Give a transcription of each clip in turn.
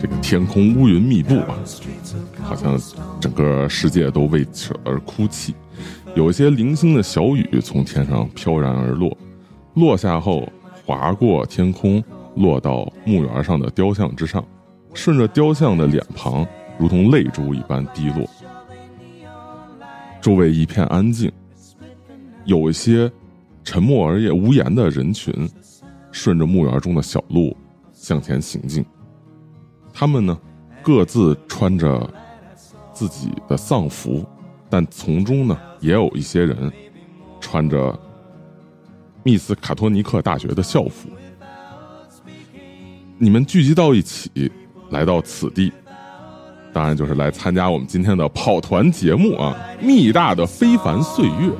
这个天空乌云密布啊，好像整个世界都为此而哭泣。有一些零星的小雨从天上飘然而落，落下后划过天空，落到墓园上的雕像之上，顺着雕像的脸庞，如同泪珠一般滴落。周围一片安静，有一些沉默而也无言的人群，顺着墓园中的小路向前行进。他们呢，各自穿着自己的丧服，但从中呢，也有一些人穿着密斯卡托尼克大学的校服。你们聚集到一起，来到此地，当然就是来参加我们今天的跑团节目啊！密大的非凡岁月。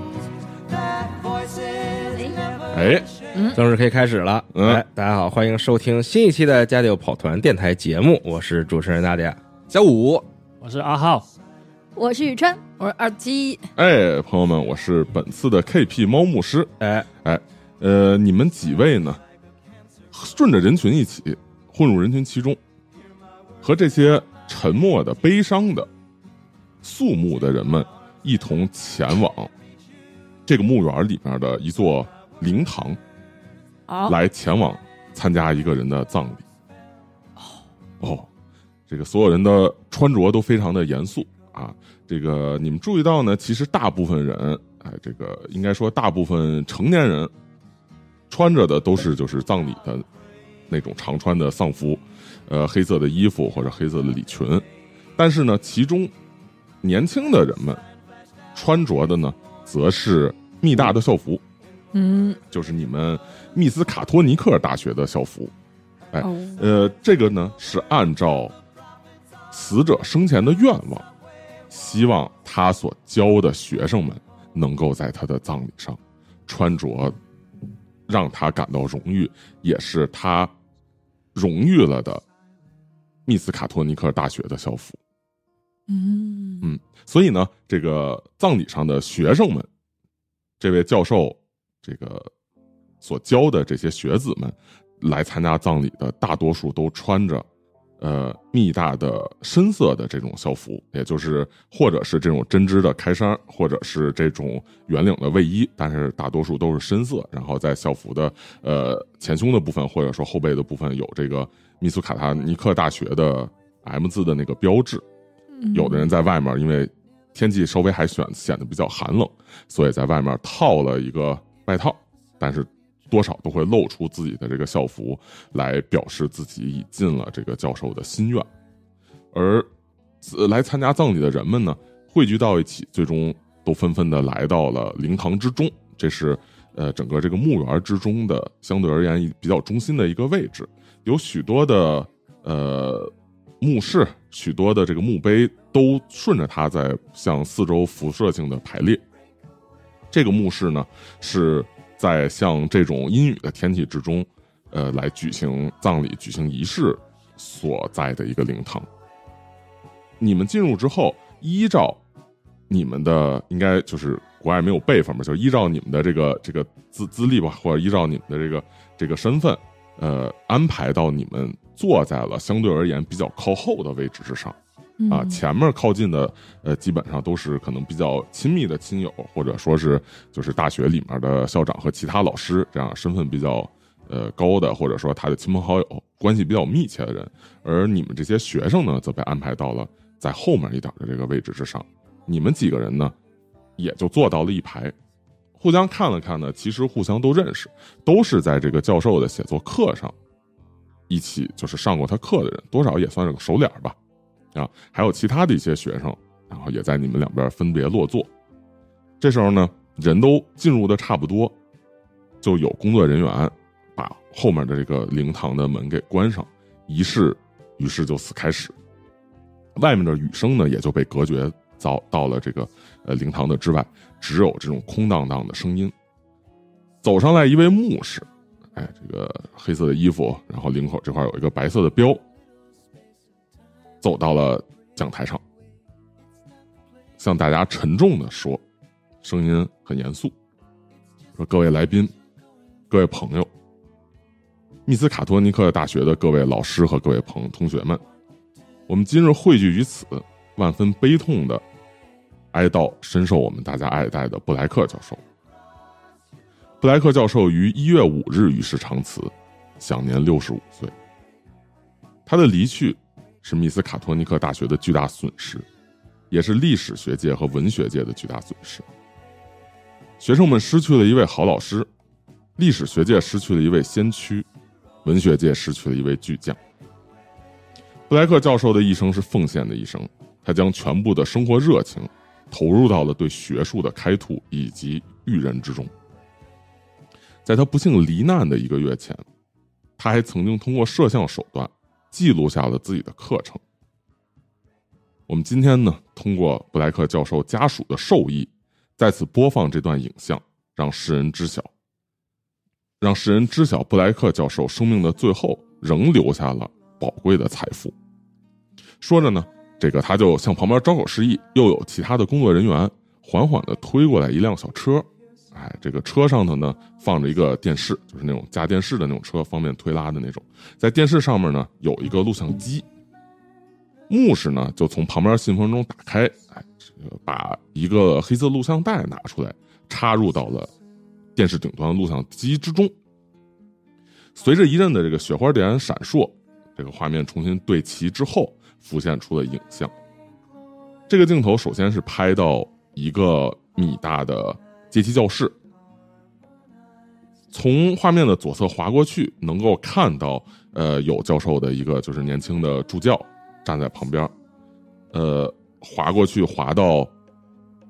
哎，正式可以开始了。嗯哎，大家好，欢迎收听新一期的《家里有跑团》电台节目，我是主持人大家小五。我是阿浩，我是宇川，我是二七，哎，朋友们，我是本次的 KP 猫牧师。哎，哎，呃，你们几位呢？顺着人群一起混入人群其中，和这些沉默的、悲伤的、肃穆的人们一同前往这个墓园里面的一座灵堂，好，来前往参加一个人的葬礼。哦，这个所有人的穿着都非常的严肃啊。这个你们注意到呢？其实大部分人，哎，这个应该说大部分成年人穿着的都是就是葬礼的那种常穿的丧服，呃，黑色的衣服或者黑色的礼裙。但是呢，其中年轻的人们穿着的呢，则是密大的校服。嗯，就是你们密斯卡托尼克大学的校服。哎，哦呃，这个呢是按照死者生前的愿望，希望他所教的学生们能够在他的葬礼上穿着让他感到荣誉，也是他荣誉了的密斯卡托尼克大学的校服。嗯嗯，所以呢，这个葬礼上的学生们，这位教授这个所教的这些学子们来参加葬礼的，大多数都穿着呃密大的深色的这种校服，也就是或者是这种针织的开衫，或者是这种圆领的卫衣，但是大多数都是深色。然后在校服的呃前胸的部分，或者说后背的部分有这个密苏卡塔尼克大学的 M 字的那个标志。有的人在外面，因为天气稍微还显显得比较寒冷，所以在外面套了一个外套，但是多少都会露出自己的这个校服，来表示自己已尽了这个教授的心愿。而来参加葬礼的人们呢，汇聚到一起，最终都纷纷的来到了灵堂之中。这是呃整个这个墓园之中的相对而言比较中心的一个位置，有许多的呃墓室，许多的这个墓碑都顺着它在向四周辐射性的排列。这个墓室呢是在像这种阴雨的天气之中，呃来举行葬礼、举行仪式所在的一个灵堂。你们进入之后，依照你们的应该就是国外没有辈分嘛，就依照你们的这个这个资资历吧，或者依照你们的这个这个身份，呃，安排到你们坐在了相对而言比较靠后的位置之上。啊，前面靠近的呃，基本上都是可能比较亲密的亲友，或者说是就是大学里面的校长和其他老师这样身份比较呃高的，或者说他的亲朋好友关系比较密切的人。而你们这些学生呢，则被安排到了。在后面一点的这个位置之上，你们几个人呢，也就坐到了一排，互相看了看呢，其实互相都认识，都是在这个教授的写作课上一起就是上过他课的人，多少也算是个熟脸吧，啊，还有其他的一些学生，然后也在你们两边分别落座。这时候呢，人都进入的差不多，就有工作人员把后面的这个灵堂的门给关上，仪式于是就此开始。外面的雨声呢，也就被隔绝到到了这个呃灵堂的之外，只有这种空荡荡的声音。走上来一位牧师，哎，这个黑色的衣服，然后领口这块有一个白色的标，走到了讲台上，向大家沉重的说，声音很严肃，说各位来宾，各位朋友，密斯卡托尼克大学的各位老师和各位朋同学们。我们今日汇聚于此，万分悲痛的哀悼深受我们大家爱戴的布莱克教授。布莱克教授于一月五日与世长辞，享年六十五岁。他的离去是密斯卡托尼克大学的巨大损失，也是历史学界和文学界的巨大损失。学生们失去了一位好老师，历史学界失去了一位先驱，文学界失去了一位巨匠。布莱克教授的一生是奉献的一生，他将全部的生活热情投入到了对学术的开拓以及育人之中。在他不幸罹难的一个月前，他还曾经通过摄像手段记录下了自己的课程。我们今天呢，通过布莱克教授家属的授意，在此播放这段影像，让世人知晓，让世人知晓布莱克教授生命的最后仍留下了。宝贵的财富。说着呢，这个他就向旁边招手示意，又有其他的工作人员缓缓的推过来一辆小车。哎，这个车上头呢放着一个电视，就是那种加电视的那种车，方便推拉的那种。在电视上面呢有一个录像机。牧师呢就从旁边信封中打开，哎，把一个黑色录像带拿出来，插入到了电视顶端录像机之中。随着一阵的这个雪花点闪烁。这个画面重新对齐之后，浮现出了影像。这个镜头首先是拍到一个米大的阶梯教室，从画面的左侧划过去，能够看到，呃，有教授的一个就是年轻的助教站在旁边，呃，划过去划到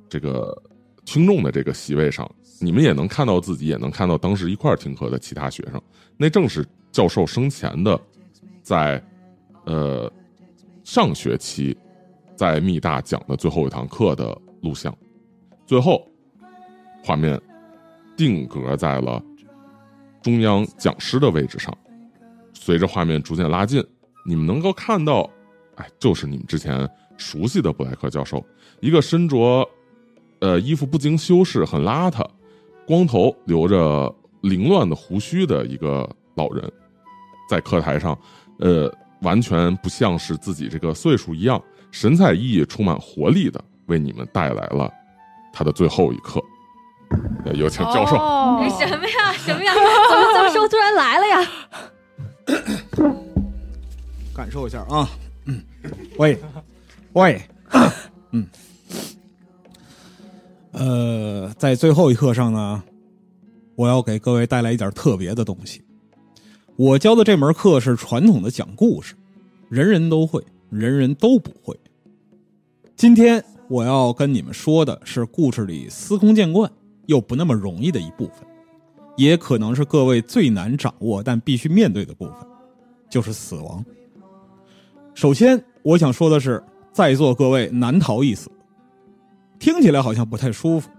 这个听众的这个席位上，你们也能看到自己，也能看到当时一块听课的其他学生，那正是教授生前的。在，呃，上学期，在密大讲的最后一堂课的录像，最后，画面定格在了中央讲师的位置上。随着画面逐渐拉近，你们能够看到，哎，就是你们之前熟悉的布莱克教授，一个身着，呃，衣服不经修饰、很邋遢、光头、留着凌乱的胡须的一个老人，在课台上。呃，完全不像是自己这个岁数一样，神采奕奕、充满活力的为你们带来了他的最后一课。有请教授。什么呀？什么呀？怎么教授突然来了呀？感受一下啊。嗯，喂，喂，嗯，呃，在最后一课上呢，我要给各位带来一点特别的东西。我教的这门课是传统的讲故事，人人都会，人人都不会。今天我要跟你们说的是故事里司空见惯又不那么容易的一部分，也可能是各位最难掌握但必须面对的部分，就是死亡。首先，我想说的是，在座各位难逃一死。听起来好像不太舒服，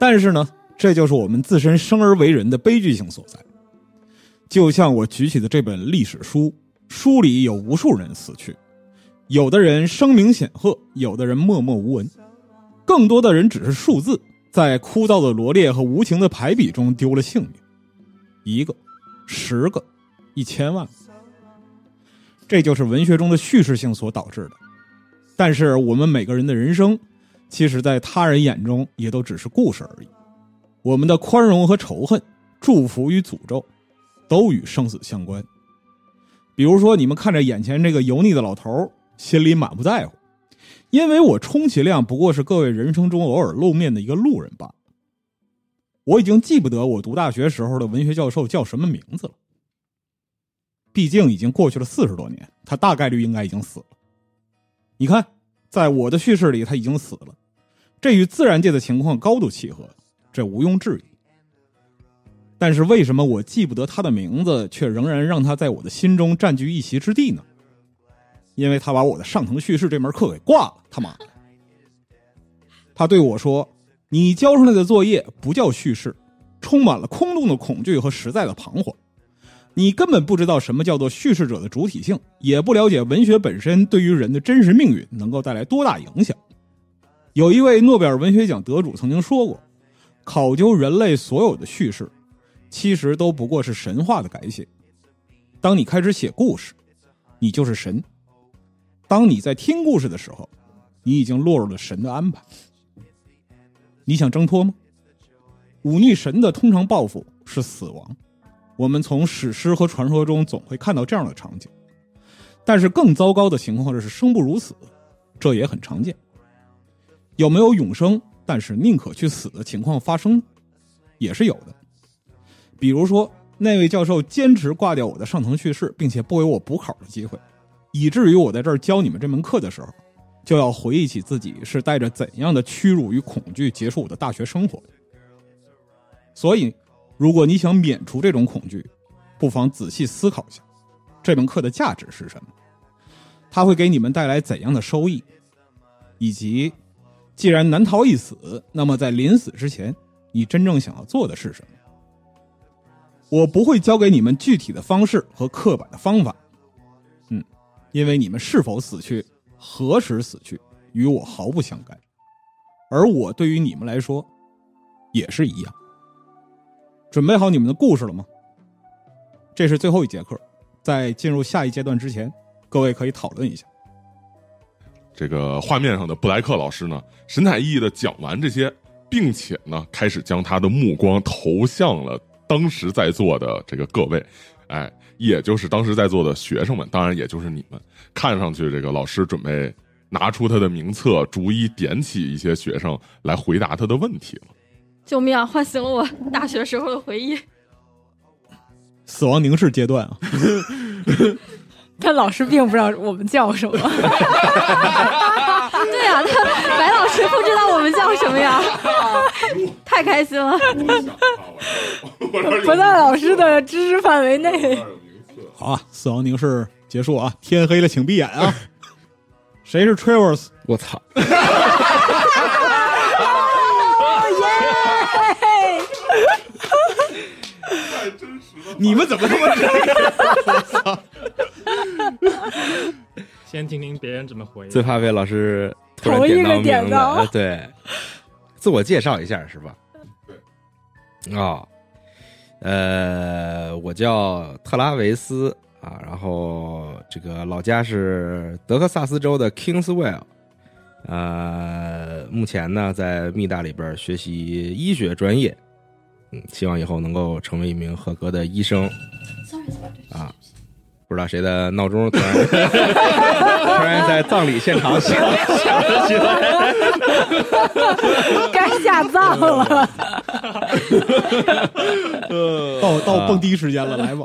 但是呢，这就是我们自身生而为人的悲剧性所在。就像我举起的这本历史书，书里有无数人死去，有的人声名显赫，有的人默默无闻，更多的人只是数字，在枯燥的罗列和无情的排比中丢了性命。一个，十个，一千万，这就是文学中的叙事性所导致的。但是我们每个人的人生，其实在他人眼中也都只是故事而已。我们的宽容和仇恨，祝福与诅咒，都与生死相关。比如说，你们看着眼前这个油腻的老头，心里满不在乎，因为我充其量不过是各位人生中偶尔露面的一个路人罢了。我已经记不得我读大学时候的文学教授叫什么名字了，毕竟已经过去了四十多年，他大概率应该已经死了。你看，在我的叙事里，他已经死了，这与自然界的情况高度契合，这毋庸置疑。但是为什么我记不得他的名字，却仍然让他在我的心中占据一席之地呢？因为他把我的上层叙事这门课给挂了，他妈的！他对我说：“你交上来的作业不叫叙事，充满了空洞的恐惧和实在的彷徨。你根本不知道什么叫做叙事者的主体性，也不了解文学本身对于人的真实命运能够带来多大影响。”有一位诺贝尔文学奖得主曾经说过：“考究人类所有的叙事。”其实都不过是神话的改写。当你开始写故事，你就是神；当你在听故事的时候，你已经落入了神的安排。你想挣脱吗？忤逆神的通常报复是死亡。我们从史诗和传说中总会看到这样的场景，但是更糟糕的情况是生不如死，这也很常见。有没有永生，但是宁可去死的情况发生，也是有的。比如说，那位教授坚持挂掉我的上层叙事，并且不给我补考的机会，以至于我在这儿教你们这门课的时候，就要回忆起自己是带着怎样的屈辱与恐惧结束我的大学生活的。所以，如果你想免除这种恐惧，不妨仔细思考一下，这门课的价值是什么？它会给你们带来怎样的收益？以及，既然难逃一死，那么在临死之前，你真正想要做的是什么？我不会教给你们具体的方式和刻板的方法，因为你们是否死去、何时死去，与我毫不相干，而我对于你们来说，也是一样。准备好你们的故事了吗？这是最后一节课，在进入下一阶段之前，各位可以讨论一下。这个画面上的布莱克老师呢，神采奕奕的讲完这些，并且呢，开始将他的目光投向了。当时在座的这个各位，哎，也就是当时在座的学生们，当然也就是你们。看上去，这个老师准备拿出他的名册，逐一点起一些学生来回答他的问题了。救命啊！唤醒了我大学时候的回忆。死亡凝视阶段啊！但老师并不知道我们叫什么。对呀，他白老师不知道我们叫什么呀？太开心了！不在老师的知识范围内。好啊，死亡凝视结束啊！天黑了，请闭眼啊！谁是 Travers？我操！太真实了！你们怎么这么这样？我操！先听听别人怎么回。最怕被老师突然点到名字。对，自我介绍一下是吧？对。啊，呃，我叫特拉维斯啊，然后这个老家是德克萨斯州的 Kingswell，呃，目前呢在密大里边学习医学专业，嗯，希望以后能够成为一名合格的医生。啊。不知道谁的闹钟突然 突然在葬礼现场响响了起来，该下葬了。到到蹦迪时间了，来吧。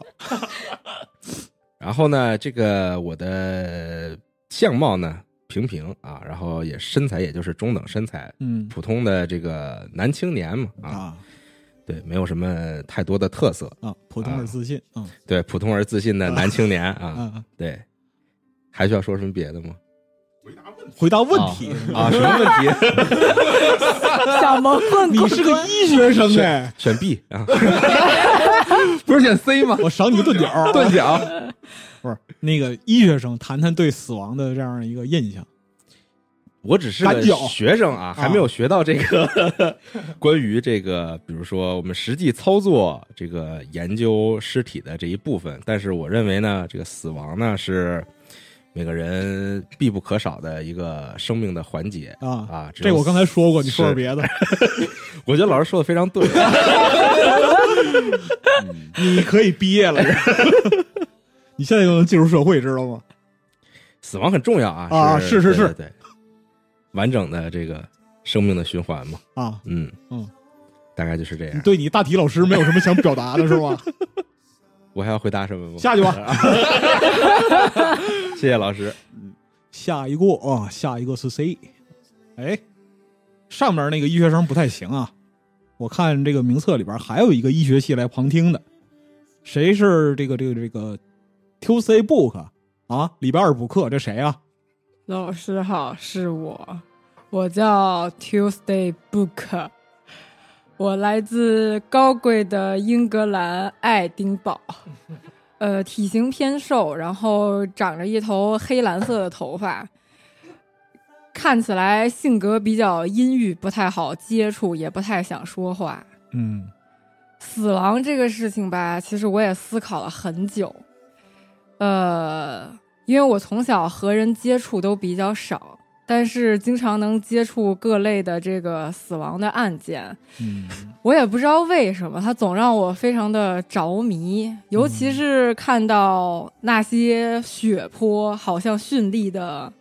然后呢，这个我的相貌呢平平啊，然后也身材也就是中等身材，嗯。普通的这个男青年嘛啊，啊。对，没有什么太多的特色，啊，普通而自信啊对，普通而自信的男青年啊，啊，对，还需要说什么别的吗？回答问题。啊，什么问题？小萌问你是个医学生哎，选 B 啊，不是选 C 吗？我赏你个钝角，断脚，不是那个医学生，谈谈对死亡的这样一个印象。我只是个学生啊，还没有学到这个 关于这个，比如说我们实际操作这个研究尸体的这一部分。但是我认为呢，这个死亡呢是每个人必不可少的一个生命的环节啊啊。这我刚才说过，你说说别的。我觉得老师说的非常对。你可以毕业了，你现在就能进入社会，知道吗？死亡很重要啊啊是是是对对对完整的这个生命的循环嘛。啊，嗯嗯，大概就是这样。对你大体老师没有什么想表达的是吧？我还要回答什么吗？下去吧。谢谢老师。下一个啊，下一个是 C。哎，上面那个医学生不太行啊。我看这个名册里边还有一个医学系来旁听的，谁是这个这个这个 Tuesday Book 啊？礼拜二补课，这谁啊？老师好，是我，我叫 Tuesday Book，我来自高贵的英格兰爱丁堡，呃，体型偏瘦，然后长着一头黑蓝色的头发，看起来性格比较阴郁，不太好接触，也不太想说话。嗯死亡这个事情吧，其实我也思考了很久。呃，因为我从小和人接触都比较少，但是经常能接触各类的这个死亡的案件。嗯我也不知道为什么，他总让我非常的着迷，尤其是看到那些血泊好像绚丽的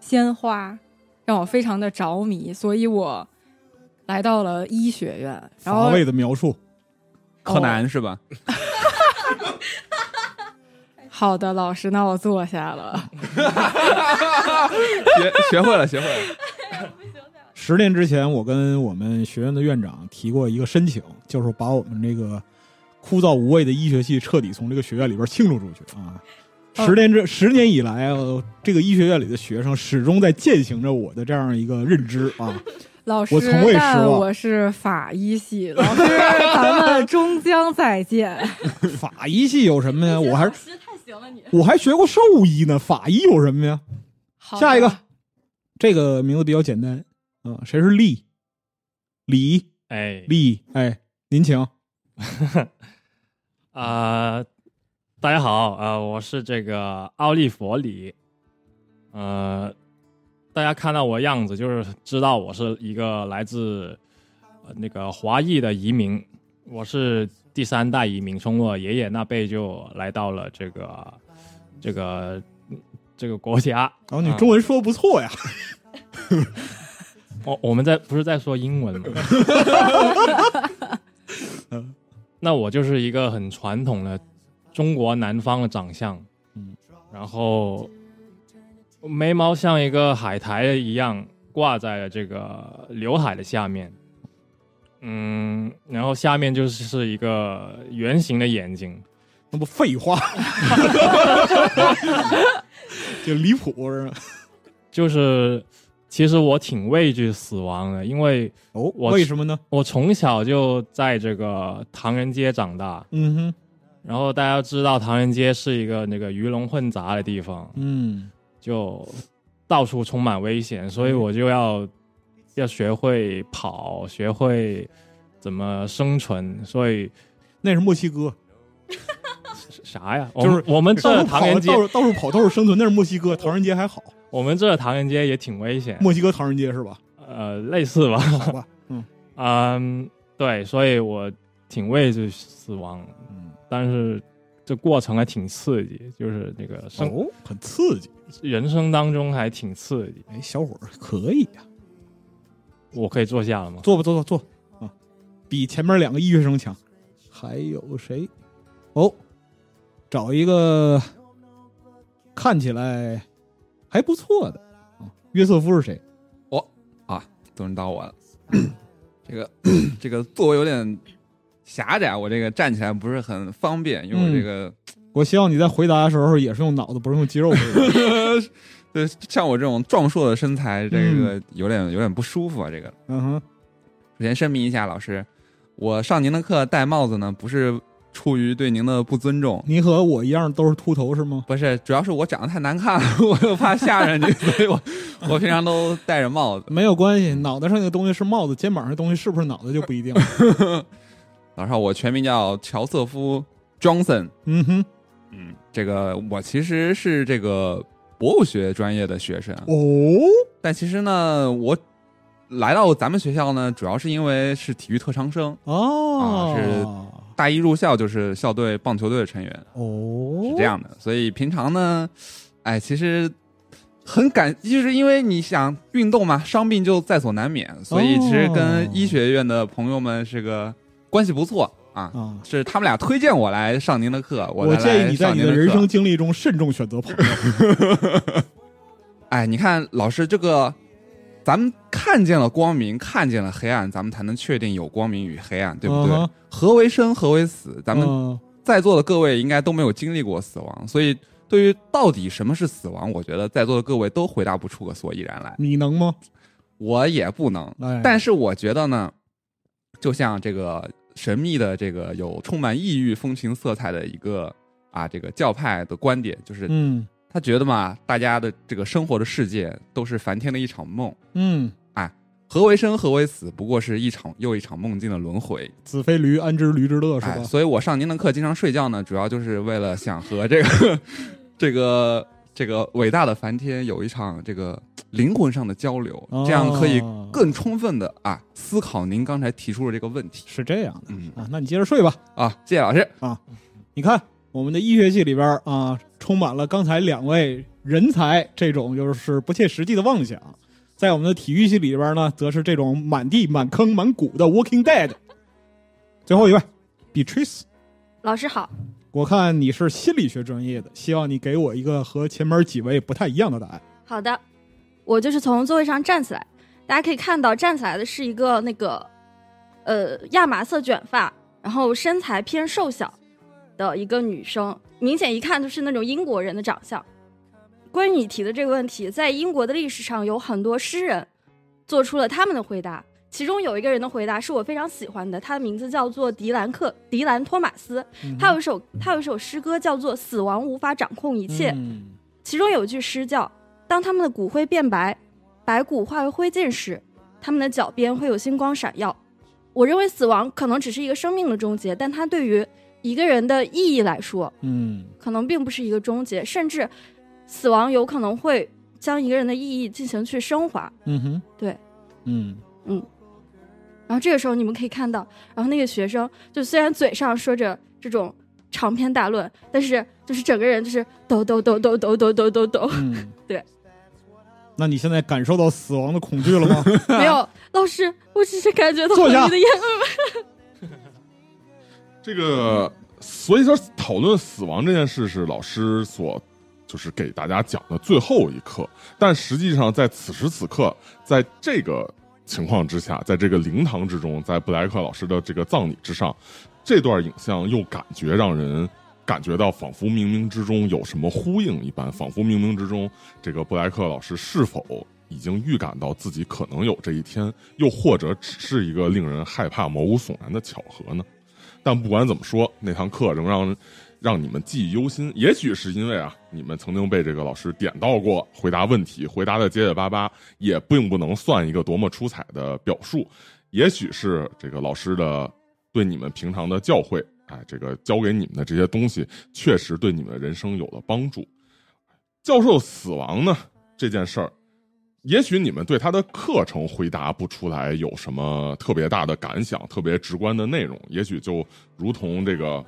鲜花，让我非常的着迷，所以我来到了医学院，然后乏味的描述。柯南是吧？好的，老师，那我坐下了。学学会了，学会了。十年之前，我跟我们学院的院长提过一个申请，就是把我们这个枯燥无味的医学系彻底从这个学院里边清除出去啊。十年之十年以来，呃这个医学院里的学生始终在践行着我的这样一个认知啊。老师我从未失但望我是法医系，老师，咱们终将再见。法医系有什么呀？我还是太行了你。我还学过兽医呢，法医有什么呀？好下一个，这个名字比较简单啊，谁是利？李哎，利，哎，您请。啊、大家好啊、我是这个奥利佛里，呃，大家看到我样子就是知道我是一个来自、呃、那个华裔的移民，我是第三代移民，从我爷爷那辈就来到了这个这个这个国家。然后你啊中文说的不错呀，我我们在不是在说英文吗？那我就是一个很传统的中国南方的长相，嗯，然后眉毛像一个海苔一样挂在了这个刘海的下面，嗯，然后下面就是是一个圆形的眼睛，那不废话，就离谱？就是其实我挺畏惧死亡的，因为哦，我为什么呢？我从小就在这个唐人街长大，嗯哼，然后大家知道唐人街是一个那个鱼龙混杂的地方，嗯。就到处充满危险，所以我就要要学会跑，学会怎么生存。所以那是墨西哥，啥呀？就是我们这，唐人街到，处到处跑，到处生存，那是墨西哥，唐人街还好，我们这唐人街也挺危险，墨西哥唐人街是吧？呃，类似吧。好吧，嗯嗯，对，所以我挺畏惧死亡，嗯，但是这过程还挺刺激，就是那个生、哦，很刺激，人生当中还挺刺激。哎，小伙儿可以呀、我可以坐下了吗？坐吧，坐坐坐啊，比前面两个医学生强。还有谁？哦，找一个看起来还不错的啊约瑟夫是谁？哦啊，终于到我了。这个 这个座位有点狭窄，我这个站起来不是很方便，因为这个、我希望你在回答的时候也是用脑子，不是用肌肉回答。对像我这种壮硕的身材，这个有点、有点不舒服啊。这个嗯哼，首先声明一下，老师，我上您的课戴帽子呢，不是出于对您的不尊重。您和我一样都是秃头是吗？不是，主要是我长得太难看了，我又怕吓着你，所以我我平常都戴着帽子。没有关系，脑袋上那个东西是帽子，肩膀上的东西是不是脑袋就不一定了。老师好，我全名叫乔瑟夫 Johnson。嗯哼，嗯，这个我其实是这个博物学专业的学生，哦，但其实呢，我来到咱们学校呢，主要是因为是体育特长生，哦，啊是大一入校就是校队棒球队的成员，哦，是这样的。所以平常呢，哎，其实很感，就是因为你想运动嘛，伤病就在所难免，所以其实跟医学院的朋友们是个关系不错啊。啊。是他们俩推荐我来上您的课，我来建议你在你的人生经历中慎重选择朋友。哎，你看老师这个，咱们看见了光明，看见了黑暗，咱们才能确定有光明与黑暗，对不对？嗯何为生，何为死？咱们嗯在座的各位应该都没有经历过死亡，所以对于到底什么是死亡，我觉得在座的各位都回答不出个所以然来。你能吗？我也不能，哎，但是我觉得呢，就像这个神秘的这个有充满异域风情色彩的一个啊这个教派的观点，就是嗯他觉得嘛，大家的这个生活的世界都是梵天的一场梦。嗯，何为生，何为死？不过是一场又一场梦境的轮回，子非驴，安知驴之乐是哎，吧？所以我上您的课经常睡觉呢，主要就是为了想和这个 这个这个伟大的梵天有一场这个灵魂上的交流，哦这样可以更充分的啊思考您刚才提出的这个问题。是这样的嗯啊，那你接着睡吧。啊，谢谢老师啊。你看我们的医学系里边啊，充满了刚才两位人才这种就是不切实际的妄想，在我们的体育系里边呢，则是这种满地满坑满谷的 Walking Dead。最后一位，Beatrice，老师好，我看你是心理学专业的，希望你给我一个和前面几位不太一样的答案。好的，我就是从座位上站起来，大家可以看到站起来的是一个那个呃亚麻色卷发，然后身材偏瘦小的一个女生，明显一看就是那种英国人的长相。关于你提的这个问题，在英国的历史上有很多诗人做出了他们的回答，其中有一个人的回答是我非常喜欢的，他的名字叫做迪兰克迪兰托马斯，他有一首他有一首诗歌叫做《死亡无法掌控一切》，嗯。其中有一句诗叫：“当他们的骨灰变白，白骨化为灰烬时，他们的脚边会有星光闪耀。”我认为死亡可能只是一个生命的终结，但它对于一个人的意义来说，嗯。可能并不是一个终结，甚至死亡有可能会将一个人的意义进行去升华。嗯哼，对，嗯然后这个时候你们可以看到，然后那个学生就虽然嘴上说着这种长篇大论，但是就是整个人就是抖抖抖抖抖抖抖抖抖。嗯，对。那你现在感受到死亡的恐惧了吗？没有，老师，我只是感觉到你的眼泪。这个，所以说讨论死亡这件事是老师所就是给大家讲的最后一课，但实际上在此时此刻，在这个情况之下，在这个灵堂之中，在布莱克老师的这个葬礼之上，这段影像又感觉让人感觉到仿佛冥冥之中有什么呼应一般，仿佛冥冥之中，这个布莱克老师是否已经预感到自己可能有这一天，又或者只是一个令人害怕、毛骨悚然的巧合呢？但不管怎么说，那堂课仍让让你们记忆犹新。也许是因为啊，你们曾经被这个老师点到过，回答问题回答的结结巴巴，也并不能算一个多么出彩的表述。也许是这个老师的对你们平常的教诲，哎，这个教给你们的这些东西，确实对你们的人生有了帮助。教授死亡呢这件事儿，也许你们对他的课程回答不出来有什么特别大的感想、特别直观的内容，也许就如同这个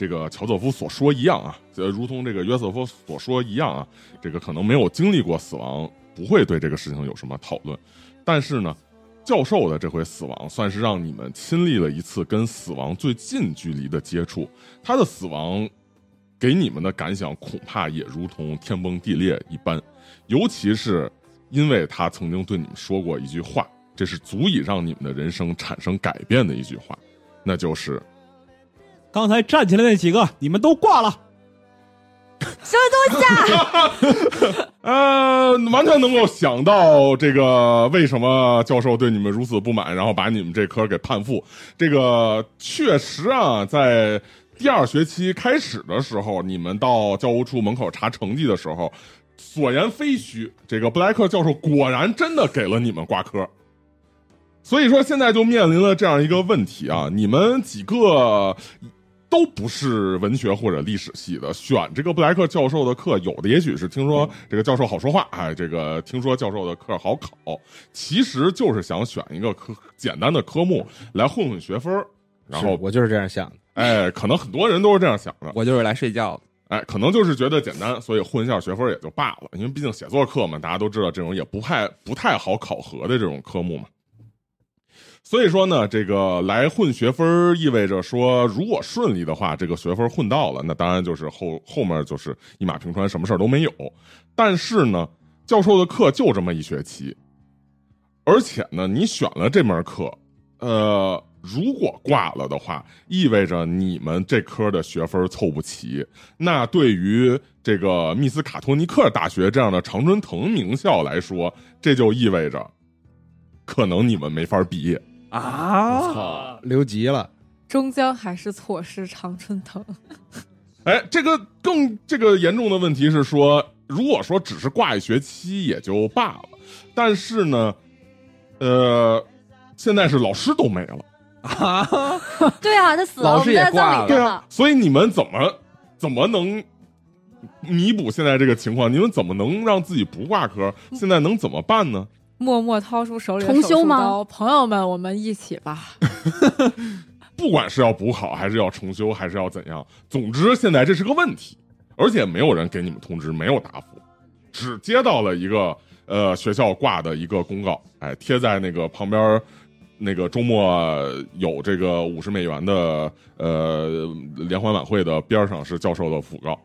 这个乔瑟夫所说一样啊，呃，如同这个约瑟夫所说一样啊，这个可能没有经历过死亡，不会对这个事情有什么讨论。但是呢，教授的这回死亡算是让你们亲历了一次跟死亡最近距离的接触。他的死亡给你们的感想恐怕也如同天崩地裂一般，尤其是因为他曾经对你们说过一句话，这是足以让你们的人生产生改变的一句话，那就是刚才站起来那几个，你们都挂了。什么东西啊？呃，完全能够想到这个为什么教授对你们如此不满，然后把你们这科给判负。这个确实啊，在第二学期开始的时候，你们到教务处门口查成绩的时候，所言非虚，这个布莱克教授果然真的给了你们挂科。所以说，现在就面临了这样一个问题啊，你们几个。都不是文学或者历史系的，选这个布莱克教授的课，有的也许是听说这个教授好说话，哎，这个听说教授的课好考，其实就是想选一个科简单的科目来混混学分然后我就是这样想的，哎，可能很多人都是这样想的，我就是来睡觉的，哎，可能就是觉得简单，所以混一下学分也就罢了，因为毕竟写作课嘛，大家都知道这种也不太不太好考核的这种科目嘛。所以说呢，这个来混学分意味着说，如果顺利的话，这个学分混到了，那当然就是后后面就是一马平川，什么事儿都没有。但是呢，教授的课就这么一学期，而且呢，你选了这门课，呃，如果挂了的话，意味着你们这科的学分凑不齐。那对于这个密斯卡托尼克大学这样的常春藤名校来说，这就意味着可能你们没法毕业。啊！操，留级了，终将还是错失常春藤。哎，这个更这个严重的问题是说，如果说只是挂一学期也就罢了，但是呢，呃，现在是老师都没了啊！对啊，他死了，老师也挂了，对啊，所以你们怎么怎么能弥补现在这个情况？你们怎么能让自己不挂科？现在能怎么办呢？默默掏出手里的重修吗手术刀朋友们，我们一起吧。不管是要补考，还是要重修，还是要怎样，总之现在这是个问题，而且没有人给你们通知，没有答复，只接到了一个呃学校挂的一个公告，哎，贴在那个旁边那个周末有这个五十美元的呃联欢晚会的边上是教授的讣告，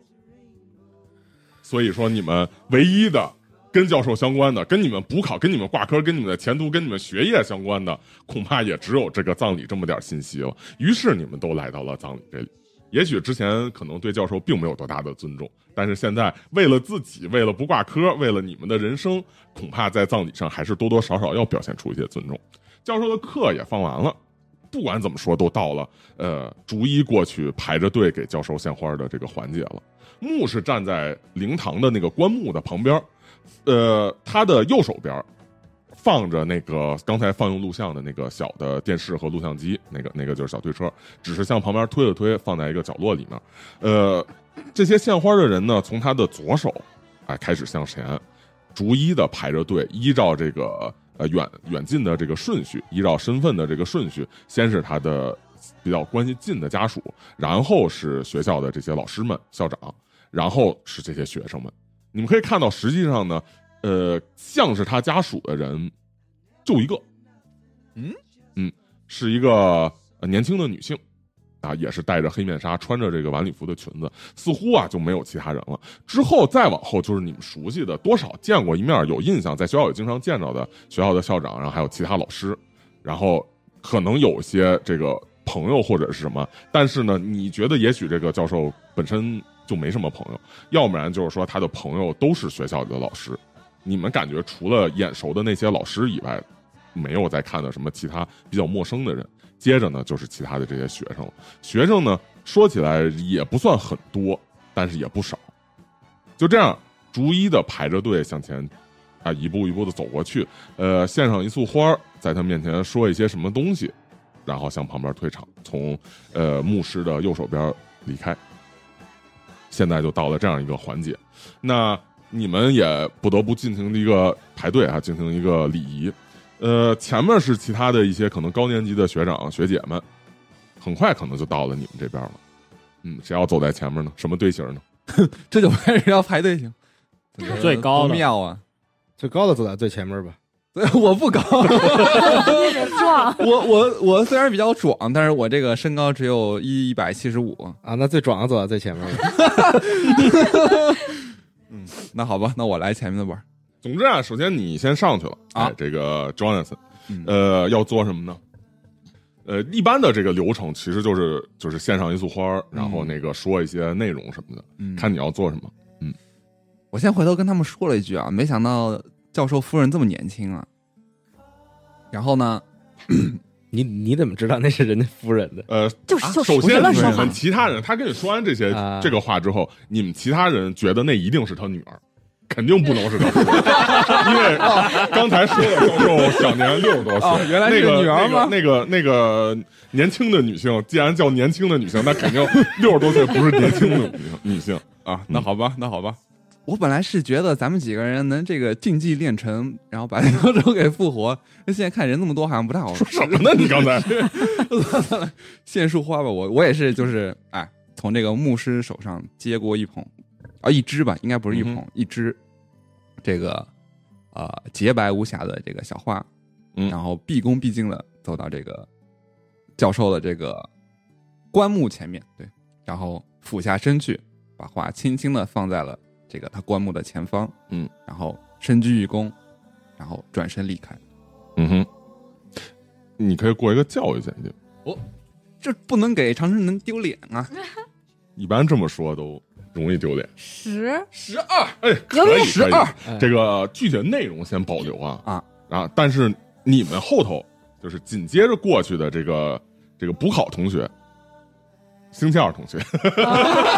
所以说你们唯一的。跟教授相关的，跟你们补考、跟你们挂科、跟你们的前途、跟你们学业相关的，恐怕也只有这个葬礼这么点信息了。于是你们都来到了葬礼这里。也许之前可能对教授并没有多大的尊重，但是现在为了自己，为了不挂科，为了你们的人生，恐怕在葬礼上还是多多少少要表现出一些尊重。教授的课也放完了，不管怎么说，都到了呃逐一过去排着队给教授献花的这个环节了。墓是站在灵堂的那个棺木的旁边。呃，他的右手边放着那个刚才放映录像的那个小的电视和录像机，那个那个就是小推车，只是向旁边推了推，放在一个角落里面。呃，这些献花的人呢，从他的左手哎开始向前，逐一的排着队，依照这个呃远远近的这个顺序，依照身份的这个顺序，先是他的比较关系近的家属，然后是学校的这些老师们、校长，然后是这些学生们。你们可以看到，实际上呢，呃，像是他家属的人，就一个，嗯嗯，是一个年轻的女性，啊，也是戴着黑面纱，穿着这个晚礼服的裙子，似乎啊就没有其他人了。之后再往后就是你们熟悉的，多少见过一面、有印象，在学校也经常见到的学校的校长，然后还有其他老师，然后可能有些这个朋友或者是什么，但是呢，你觉得也许这个教授本身。就没什么朋友，要不然就是说他的朋友都是学校里的老师。你们感觉除了眼熟的那些老师以外，没有再看到什么其他比较陌生的人。接着呢，就是其他的这些学生了。学生呢，说起来也不算很多，但是也不少。就这样，逐一的排着队向前，啊，一步一步的走过去。呃，献上一束花，在他面前说一些什么东西，然后向旁边退场，从呃牧师的右手边离开。现在就到了这样一个环节，那你们也不得不进行一个排队啊，进行一个礼仪。呃，前面是其他的一些可能高年级的学长学姐们，很快可能就到了你们这边了。嗯，谁要走在前面呢？什么队形呢？这就开始要排队行，最高妙啊！最高的走在最前面吧。对，我不高，壮。我我我虽然比较壮，但是我这个身高只有一一百七十五。啊，那最壮的走到最前面了。那好吧，那我来前面的玩。总之啊，首先你先上去了啊哎这个 Jonathan，嗯呃，要做什么呢？呃，一般的这个流程其实就是就是献上一束花儿，然后那个说一些内容什么的，嗯看你要做什么。嗯我先回头跟他们说了一句啊，没想到教授夫人这么年轻啊。然后呢，你你怎么知道那是人家夫人的？呃，就是就首先你们其他人，他跟你说完这些、啊这个话之后，你们其他人觉得那一定是他女儿，肯定不能是他夫人，因为刚才说的教授享年六十多岁，哦原来是那个女儿吗那个那个那个年轻的女性，既然叫年轻的女性，那肯定六十多岁不是年轻的女性女性。啊，那好吧，那好吧。我本来是觉得咱们几个人能这个竞技练成，然后把教授给复活。那 现在看人那么多，好像不太好。说什么呢？你刚才献束花吧，我我也是，就是哎，从这个牧师手上接过一捧，啊，一支吧，应该不是一捧，嗯一支这个呃洁白无瑕的这个小花，嗯然后毕恭毕敬的走到这个教授的这个棺木前面，对，然后俯下身去，把花轻轻的放在了这个他棺木的前方，嗯，然后深鞠一躬，然后转身离开。嗯哼，你可以过一个教育鉴定，这不能给长春人丢脸啊！一般这么说都容易丢脸。十十二，哎，可以，十二这个具体的内容先保留啊啊啊！但是你们后头就是紧接着过去的这个这个补考同学，星期二同学，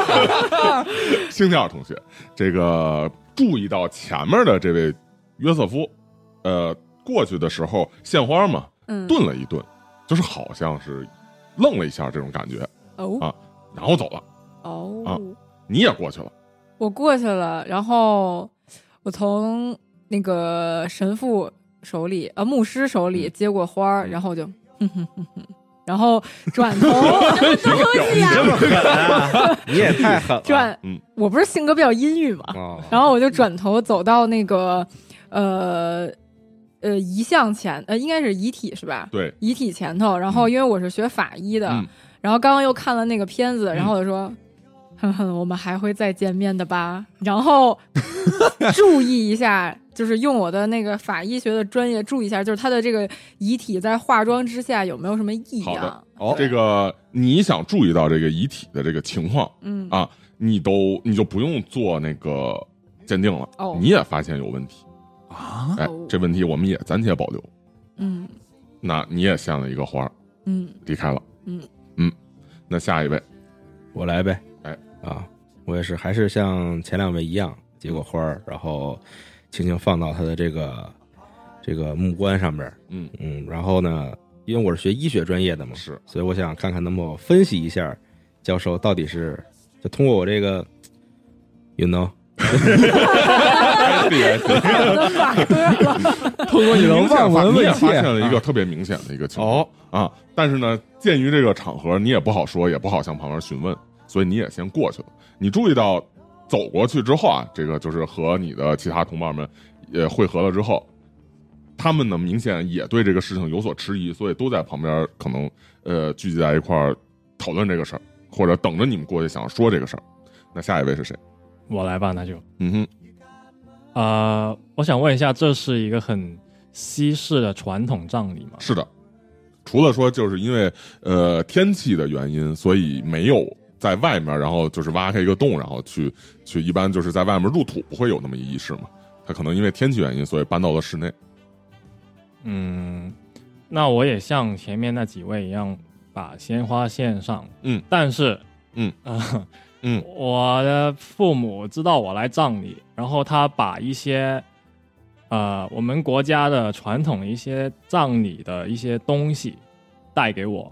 星期二同学，这个注意到前面的这位约瑟夫，呃，过去的时候献花嘛，嗯。顿了一顿，就是好像是愣了一下这种感觉，哦。啊然后走了，哦。啊你也过去了，我过去了，然后我从那个神父手里，呃，牧师手里接过花，嗯。然后我就，哼哼哼哼，然后转头 这么狠啊！你也太狠了。转，嗯我不是性格比较阴郁嘛，哦，然后我就转头走到那个，呃。呃，遗像前，呃，应该是遗体是吧？对，遗体前头，然后因为我是学法医的，嗯然后刚刚又看了那个片子，然后我就说，哼哼，我们还会再见面的吧？然后注意一下，就是用我的那个法医学的专业注意一下，就是他的这个遗体在化妆之下有没有什么异样。好的？哦这个你想注意到这个遗体的这个情况嗯，啊，你都你就不用做那个鉴定了，哦。你也发现有问题，啊，哎哦，这问题我们也暂且保留。嗯。那你也献了一个花儿嗯。离开了，嗯。嗯，那下一位，我来呗。哎啊，我也是，还是像前两位一样，接过花儿，然后轻轻放到他的这个这个木棺上边儿。嗯。嗯，然后呢，因为我是学医学专业的嘛，是所以我想看看能否分析一下教授到底是就通过我这个，you know，通过你的望闻问切发现了一个特别明显的一个情况哦，啊，但是呢，鉴于这个场合，你也不好说，也不好向旁边询问，所以你也先过去了。你注意到走过去之后啊，这个就是和你的其他同伴们也汇合了之后，他们呢明显也对这个事情有所迟疑，所以都在旁边可能呃聚集在一块儿讨论这个事儿，或者等着你们过去想说这个事儿。那下一位是谁？我来吧，那就嗯哼，呃，我想问一下，这是一个很西式的传统葬礼吗？是的，除了说就是因为呃天气的原因，所以没有在外面，然后就是挖开一个洞，然后去去，一般就是在外面入土，不会有那么一仪式嘛。他可能因为天气原因，所以搬到了室内。嗯，那我也像前面那几位一样，把鲜花献上。嗯，但是，嗯啊、嗯我的父母知道我来葬礼，然后他把一些呃我们国家的传统一些葬礼的一些东西带给我，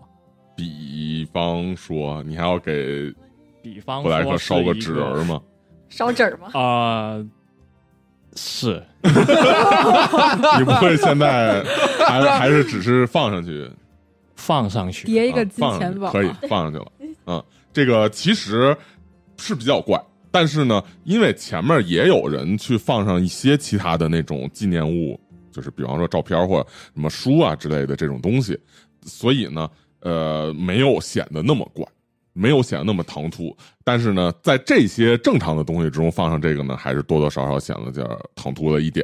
比方说，你还要给比方布莱克说烧个纸人吗？烧纸儿吗？呃，是 你不会现在还还是只是放上去？放上去。啊叠一个金钱宝，去可以放上去了。嗯，这个其实是比较怪，但是呢，因为前面也有人去放上一些其他的那种纪念物，就是比方说照片或者什么书啊之类的这种东西，所以呢，呃，没有显得那么怪，没有显得那么唐突。但是呢，在这些正常的东西之中放上这个呢，还是多多少少显得点唐突了一点。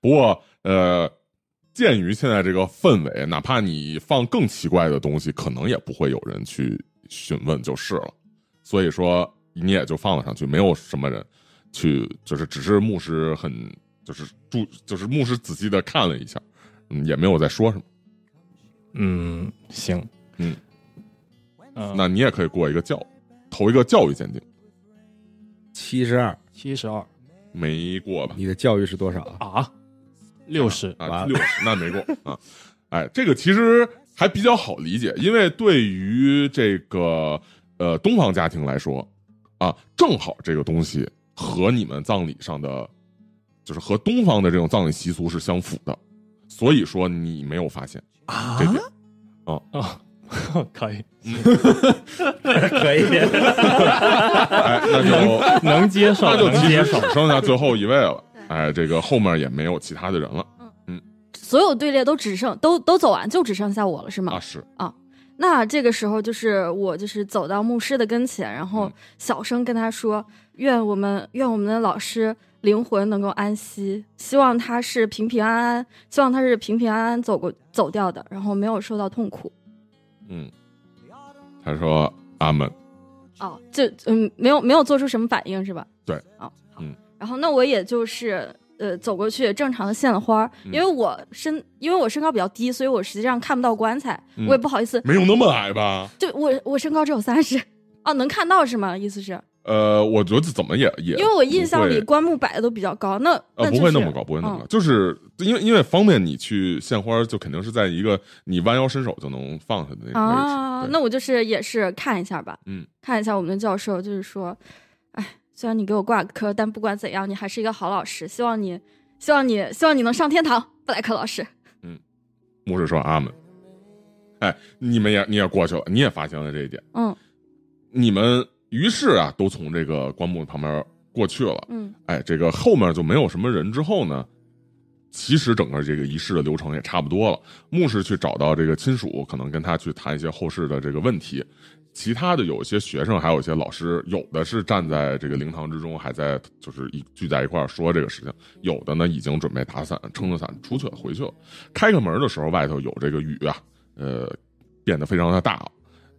不过，呃，鉴于现在这个氛围，哪怕你放更奇怪的东西，可能也不会有人去询问就是了。所以说，你也就放了上去，没有什么人去，就是只是牧师很就是注，就是牧师仔细的看了一下，嗯，也没有再说什么。嗯，行，嗯，呃，那你也可以过一个教，投一个教育鉴定，七十二，七十二。没过吧？你的教育是多少？啊？啊，六十。啊，六十那没过啊。哎，这个其实还比较好理解，因为对于这个呃东方家庭来说，啊，正好这个东西和你们葬礼上的，就是和东方的这种葬礼习俗是相符的，所以说你没有发现啊这点。啊，可以，可以，哎，那就能接受，那就其实能接受只。剩下最后一位了对。哎，这个后面也没有其他的人了所有队列都只剩都都走完，就只剩下我了，是吗？啊，是啊那这个时候就是我就是走到牧师的跟前，然后嗯小声跟他说：“愿我们愿我们的老师灵魂能够安息，希望他是平平安安，希望他是平平安安走过走掉的，然后没有受到痛苦。嗯，他说阿门，哦，就嗯没有没有做出什么反应是吧？对，哦，好嗯，然后那我也就是。呃，走过去正常的献了花因为我身因为我身高比较低，所以我实际上看不到棺材，嗯我也不好意思。没有那么矮吧？对我我身高只有三十，哦，能看到是吗？意思是？呃，我觉得怎么也也，因为我印象里棺木摆的都比较高，那呃那、就是、不会那么高，不会那么高，嗯就是因为因为方便你去献花，就肯定是在一个你弯腰伸手就能放下的那个位置。啊，那我就是也是看一下吧，嗯，看一下我们的教授，就是说，哎，虽然你给我挂个科，但不管怎样，你还是一个好老师，希望你，希望你，希望你能上天堂，布莱克老师。嗯牧师说阿门。哎，你们也你也过去了，你也发现了这一点，嗯你们于是啊都从这个棺木旁边过去了。嗯哎，这个后面就没有什么人之后呢，其实整个这个仪式的流程也差不多了。牧师去找到这个亲属，可能跟他去谈一些后事的这个问题。其他的有一些学生，还有一些老师，有的是站在这个灵堂之中，还在就是一聚在一块儿说这个事情；有的呢已经准备打伞，撑着伞出去了，回去了。开开门的时候，外头有这个雨啊，呃，变得非常的大，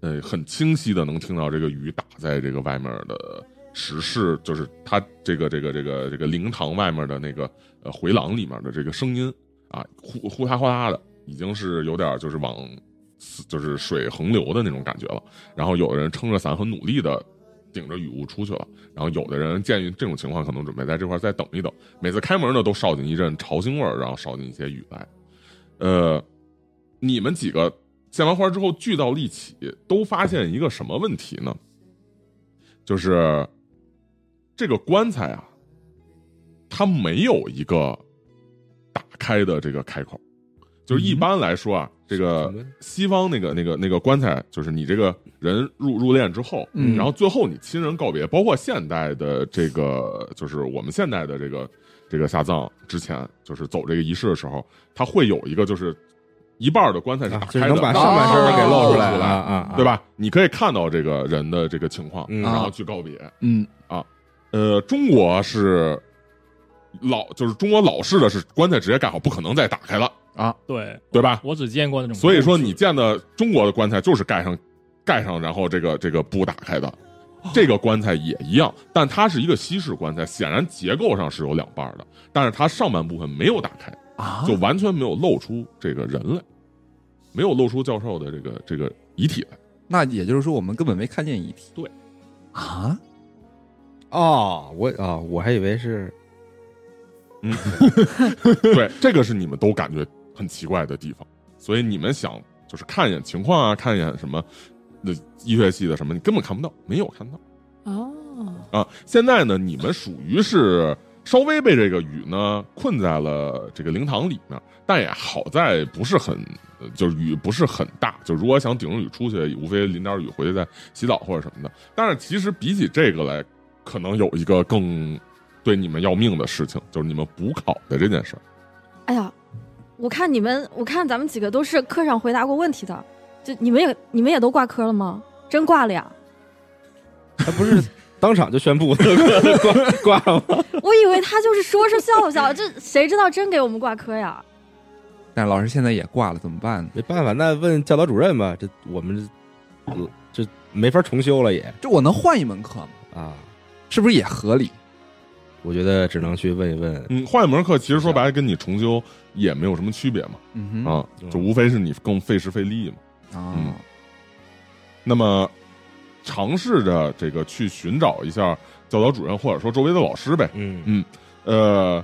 呃，很清晰的能听到这个雨打在这个外面的石室，就是它这个这个这个这个灵堂外面的那个呃回廊里面的这个声音啊，呼呼啦呼啦的，已经是有点就是往就是水横流的那种感觉了。然后有的人撑着伞很努力的顶着雨雾出去了，然后有的人鉴于这种情况，可能准备在这块再等一等。每次开门呢，都捎进一阵潮腥味，然后捎进一些雨来。呃，你们几个献完花之后聚到一起，都发现一个什么问题呢？就是这个棺材啊，它没有一个打开的这个开口。就是一般来说啊，这个西方那个那个那个棺材，就是你这个人入入殓之后，嗯然后最后你亲人告别，包括现代的这个，就是我们现代的这个这个下葬之前，就是走这个仪式的时候，它会有一个就是一半的棺材是打开的，能把上半身给露出来出来啊啊，啊对？吧？你可以看到这个人的这个情况，嗯然后去告别。嗯呃，中国是老，就是中国老式的是棺材直接盖好，不可能再打开了啊，对对吧？我只见过那种。所以说，你见的中国的棺材就是盖上盖上，然后这个这个布打开的。这个棺材也一样，但它是一个西式棺材，显然结构上是有两半的，但是它上半部分没有打开，啊就完全没有露出这个人来，没有露出教授的这个这个遗体来。那也就是说，我们根本没看见遗体。对啊，哦，我啊，我还以为是嗯，对，这个是你们都感觉很奇怪的地方，所以你们想就是看一眼情况啊，看一眼什么那医学系的什么，你根本看不到，没有看到。哦，啊，现在呢，你们属于是稍微被这个雨呢困在了这个灵堂里面，但也好在不是很，呃就是雨不是很大，就如果想顶着雨出去，无非淋点雨回去再洗澡或者什么的。但是其实比起这个来，可能有一个更对你们要命的事情，就是你们补考的这件事儿。哎呀，我看你们，我看咱们几个都是课上回答过问题的，就你们也你们也都挂科了吗？真挂了呀！他不是 当场就宣布 挂挂了吗？我以为他就是说说笑笑，这谁知道真给我们挂科呀？但老师现在也挂了，怎么办呢？没办法，那问教导主任吧。这我们这这没法重修了也这我能换一门课吗？啊，是不是也合理？我觉得只能去问一问。嗯，换一门课，其实说白了跟你重修也没有什么区别嘛，嗯哼啊，就无非是你更费时费力嘛。啊嗯那么，尝试着这个去寻找一下教导主任或者说周围的老师呗。嗯嗯，呃，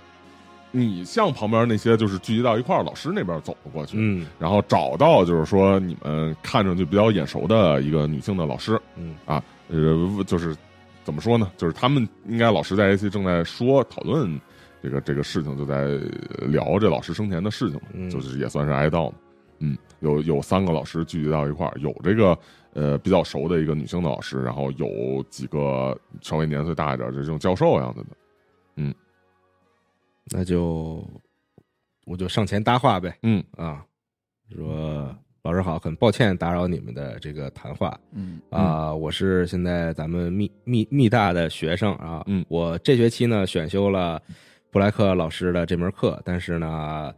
你向旁边那些就是聚集到一块儿老师那边走了过去，嗯然后找到就是说你们看上去比较眼熟的一个女性的老师嗯啊，呃，就是怎么说呢？就是他们应该老师在一起正在说讨论这个这个事情，就在聊这老师生前的事情嘛，嗯就是也算是哀悼嘛。嗯，有有三个老师聚集到一块儿，有这个呃比较熟的一个女性的老师，然后有几个稍微年岁大一点儿，就这种教授样子的。嗯那就我就上前搭话呗。嗯啊，说老师好，很抱歉打扰你们的这个谈话嗯啊，我是现在咱们密密密大的学生啊，嗯我这学期呢选修了布莱克老师的这门课，但是呢，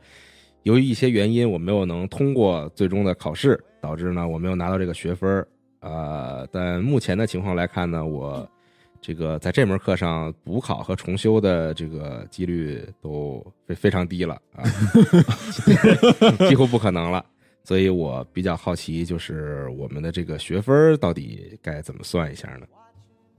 由于一些原因，我没有能通过最终的考试，导致呢我没有拿到这个学分儿啊。但目前的情况来看呢，我这个在这门课上补考和重修的这个几率都非非常低了啊，几乎不可能了。所以我比较好奇，就是我们的这个学分到底该怎么算一下呢？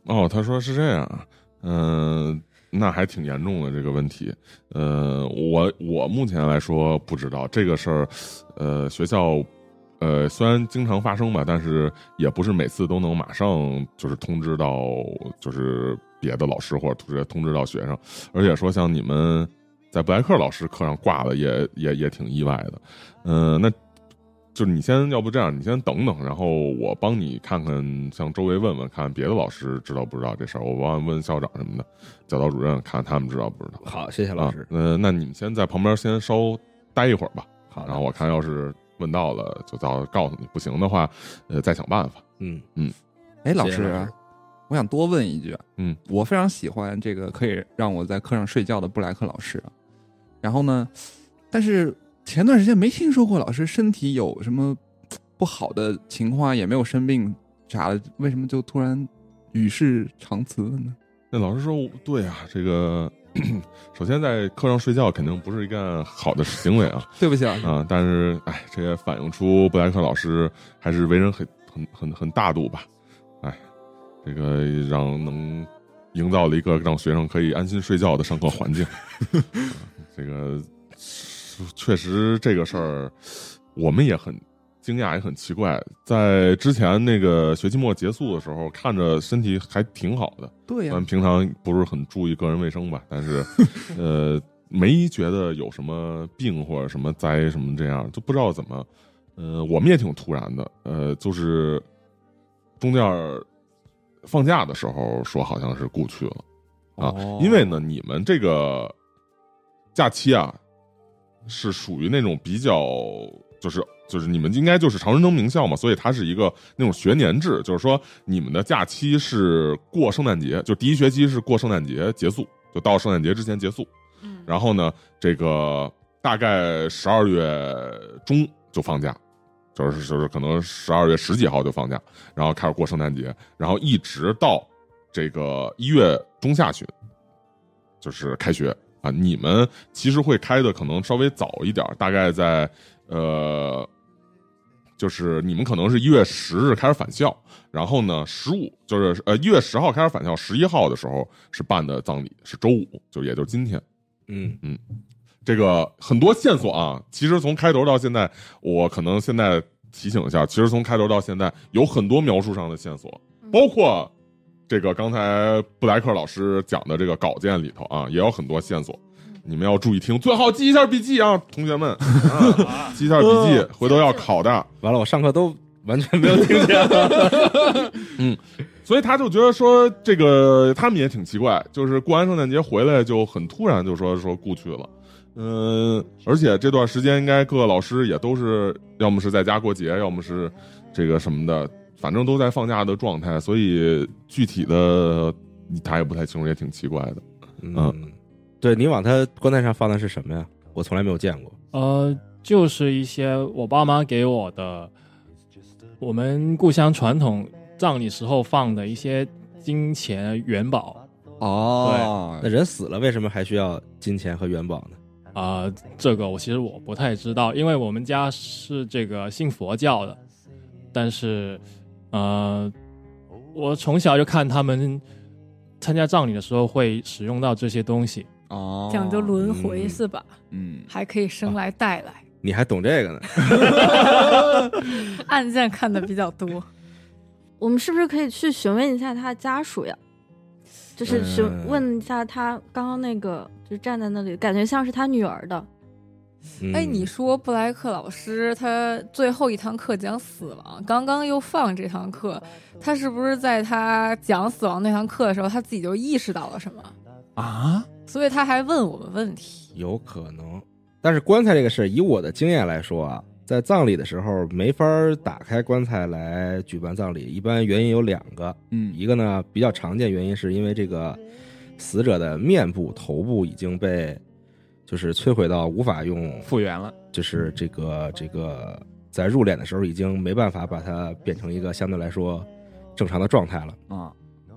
哦，他说是这样啊，嗯、那还挺严重的这个问题。呃，我我目前来说不知道这个事儿，呃，学校呃虽然经常发生吧，但是也不是每次都能马上就是通知到就是别的老师或者直接通知到学生，而且说像你们在布莱克老师课上挂了也也也挺意外的，嗯、那。就是你先要不这样，你先等等，然后我帮你看看，向周围问问，看别的老师知道不知道这事儿。我帮问校长什么的，教导主任，看他们知道不知道。好，谢谢老师。呃，那你们先在旁边先稍待一会儿吧。好然后我看要是问到了，就到告诉你；不行的话，呃，再想办法。嗯哎，老师谢谢老师，我想多问一句，嗯，我非常喜欢这个可以让我在课上睡觉的布莱克老师，然后呢，但是前段时间没听说过老师身体有什么不好的情况，也没有生病啥的，为什么就突然与世长辞了呢？那老师说，对啊，这个 首先在课上睡觉肯定不是一件好的行为啊。对不起啊，啊，但是哎，这也反映出布莱克老师还是为人很很很很大度吧？哎，这个让能营造了一个让学生可以安心睡觉的上课环境。啊这个确实这个事儿，我们也很惊讶，也很奇怪。在之前那个学期末结束的时候，看着身体还挺好的。对呀、咱平常不是很注意个人卫生吧，但是，呃，没觉得有什么病或者什么灾什么这样，就不知道怎么，呃，我们也挺突然的，呃，就是中间儿放假的时候说好像是故去了啊，哦因为呢，你们这个假期啊，是属于那种比较就是就是你们应该就是长春藤名校嘛，所以它是一个那种学年制，就是说你们的假期是过圣诞节，就第一学期是过圣诞节结束，就到圣诞节之前结束。嗯，然后呢，这个大概十二月中就放假，就是就是可能十二月十几号就放假，然后开始过圣诞节，然后一直到这个一月中下旬，就是开学啊。你们其实会开的可能稍微早一点，大概在呃，就是你们可能是一月十日开始返校，然后呢，十五就是呃一月十号开始返校，十一号的时候是办的葬礼，是周五，就也就是今天。嗯这个很多线索啊，其实从开头到现在，我可能现在提醒一下，其实从开头到现在有很多描述上的线索，包括这个刚才布莱克老师讲的这个稿件里头啊，也有很多线索。你们要注意听，最好记一下笔记啊，同学们，啊、记一下笔记，回头要考的。完了，我上课都完全没有听见。嗯所以他就觉得说，这个他们也挺奇怪，就是过完圣诞节回来就很突然就说说故去了。嗯，而且这段时间应该各个老师也都是要么是在家过节，要么是这个什么的，反正都在放假的状态，所以具体的他也不太清楚，也挺奇怪的。嗯，对你往他棺材上放的是什么呀？我从来没有见过。呃，就是一些我爸妈给我的，我们故乡传统葬礼时候放的一些金钱元宝。哦，那人死了为什么还需要金钱和元宝呢？啊、这个我其实我不太知道，因为我们家是这个信佛教的，但是，呃，我从小就看他们参加葬礼的时候会使用到这些东西。哦，讲究轮回嗯是吧？嗯，还可以生来带来，你还懂这个呢？案件看的比较多。我们是不是可以去询问一下他的家属呀？就是询嗯问一下他刚刚那个，就站在那里，感觉像是他女儿的。嗯。哎，你说布莱克老师他最后一堂课讲死亡，刚刚又放这堂课，他是不是在他讲死亡那堂课的时候，他自己就意识到了什么？啊，所以他还问我们问题。有可能，但是棺材这个事儿，以我的经验来说啊，在葬礼的时候没法打开棺材来举办葬礼，一般原因有两个，嗯。一个呢比较常见原因是因为这个死者的面部、头部已经被就是摧毁到无法用复原了，就是这个这个在入殓的时候已经没办法把它变成一个相对来说正常的状态了。啊，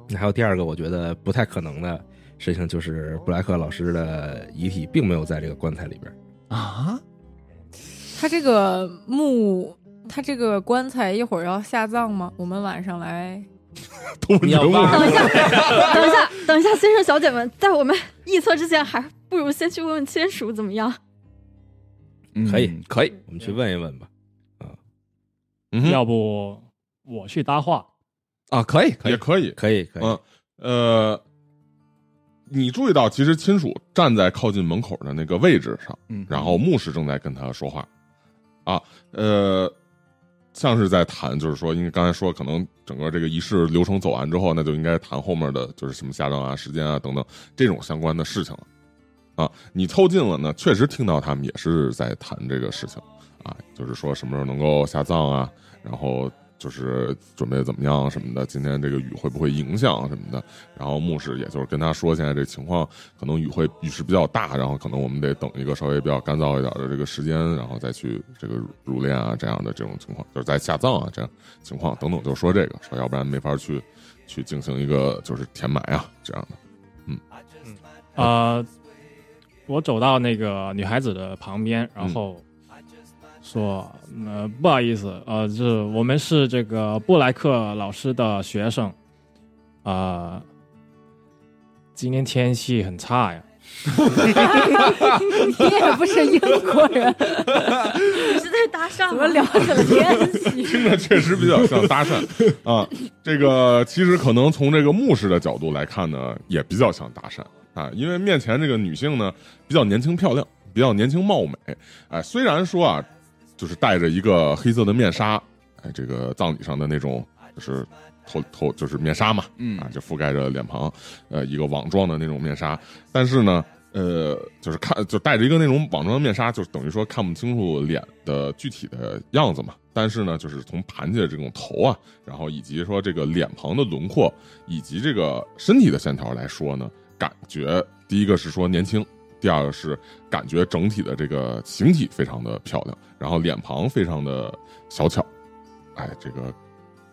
那还有第二个，我觉得不太可能的事情就是布莱克老师的遗体并没有在这个棺材里边。啊，他这个墓，他这个棺材一会儿要下葬吗？我们晚上来。等一下，等一下，等一下，先生小姐们，在我们臆测之前，还不如先去问问亲属怎么样？嗯可以可以，我们去问一问吧。啊嗯要不我去搭话？啊，可以可以，也可以，可以，可以，嗯，呃，你注意到，其实亲属站在靠近门口的那个位置上，嗯，然后牧师正在跟他说话，啊，呃，像是在谈，就是说，因为刚才说，可能整个这个仪式流程走完之后，那就应该谈后面的，就是什么下葬啊、时间啊等等这种相关的事情了。啊，你凑近了呢，确实听到他们也是在谈这个事情，啊，就是说什么时候能够下葬啊，然后就是准备怎么样什么的，今天这个雨会不会影响什么的。然后牧师也就是跟他说，现在这情况可能雨会雨势比较大，然后可能我们得等一个稍微比较干燥一点的这个时间，然后再去这个入殓啊这样的这种情况，就是在下葬啊这样情况等等，就说这个说要不然没法去去进行一个就是填埋啊这样的。呃，我走到那个女孩子的旁边，然后说：“呃，不好意思，呃，是我们是这个布莱克老师的学生，呃，今天天气很差呀。你也不是英国人，你是在搭讪怎么聊起了天气？听着确实比较像搭讪啊。这个其实可能从这个牧师的角度来看呢，也比较像搭讪啊，因为面前这个女性呢比较年轻漂亮，比较年轻貌美，哎，虽然说啊，就是戴着一个黑色的面纱，哎，这个葬礼上的那种就是。头头就是面纱嘛，嗯啊，就覆盖着脸庞，呃，一个网状的那种面纱。但是呢，呃，就是看就戴着一个那种网状的面纱，就等于说看不清楚脸的具体的样子嘛。但是呢，就是从盘起的这种头啊，然后以及说这个脸庞的轮廓，以及这个身体的线条来说呢，感觉第一个是说年轻，第二个是感觉整体的这个形体非常的漂亮，然后脸庞非常的小巧，哎，这个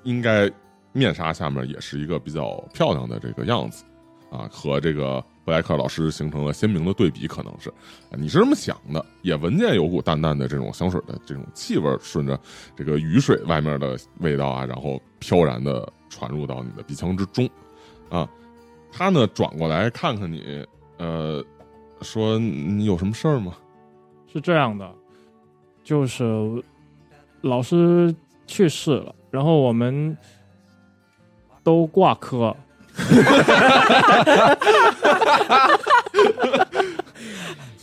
应该面纱下面也是一个比较漂亮的这个样子。啊，和这个布莱克老师形成了鲜明的对比，可能是，你是这么想的，也闻见有股淡淡的这种香水的这种气味，顺着这个雨水外面的味道啊，然后飘然的传入到你的鼻腔之中，啊，他呢转过来看看你，呃，说你有什么事儿吗？是这样的，就是老师去世了，然后我们都挂科，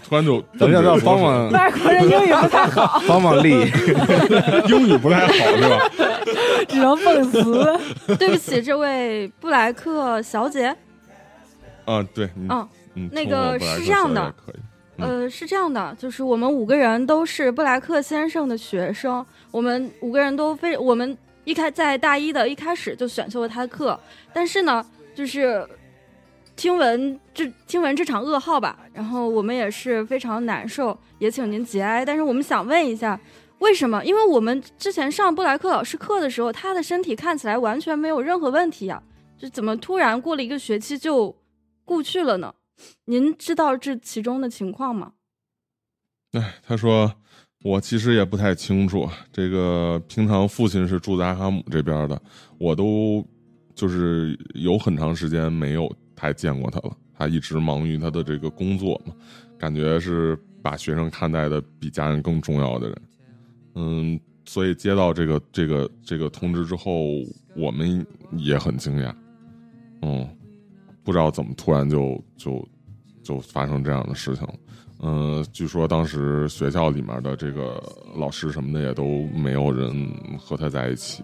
突然就等一下，让帮忙忙外国人英语不太好，帮忙立，英语不太好是吧？只能蹦词。对不起，这位布莱克小姐，啊，对，你嗯，嗯，那个是这样的呃，是这样的，就是我们五个人都是布莱克先生的学生，我们五个人都非我们一开在大一的一开始就选修了他的课，但是呢，就是听闻这听闻这场噩耗吧，然后我们也是非常难受，也请您节哀。但是我们想问一下，为什么？因为我们之前上布莱克老师课的时候，他的身体看起来完全没有任何问题呀、就怎么突然过了一个学期就故去了呢？您知道这其中的情况吗？哎，他说我其实也不太清楚，这个平常父亲是住在阿哈姆这边的，我都就是有很长时间没有太见过他了。他一直忙于他的这个工作嘛，感觉是把学生看待的比家人更重要的人。嗯，所以接到这个这个这个通知之后，我们也很惊讶。嗯，不知道怎么突然就就就发生这样的事情了。嗯，据说当时学校里面的这个老师什么的也都没有人和他在一起。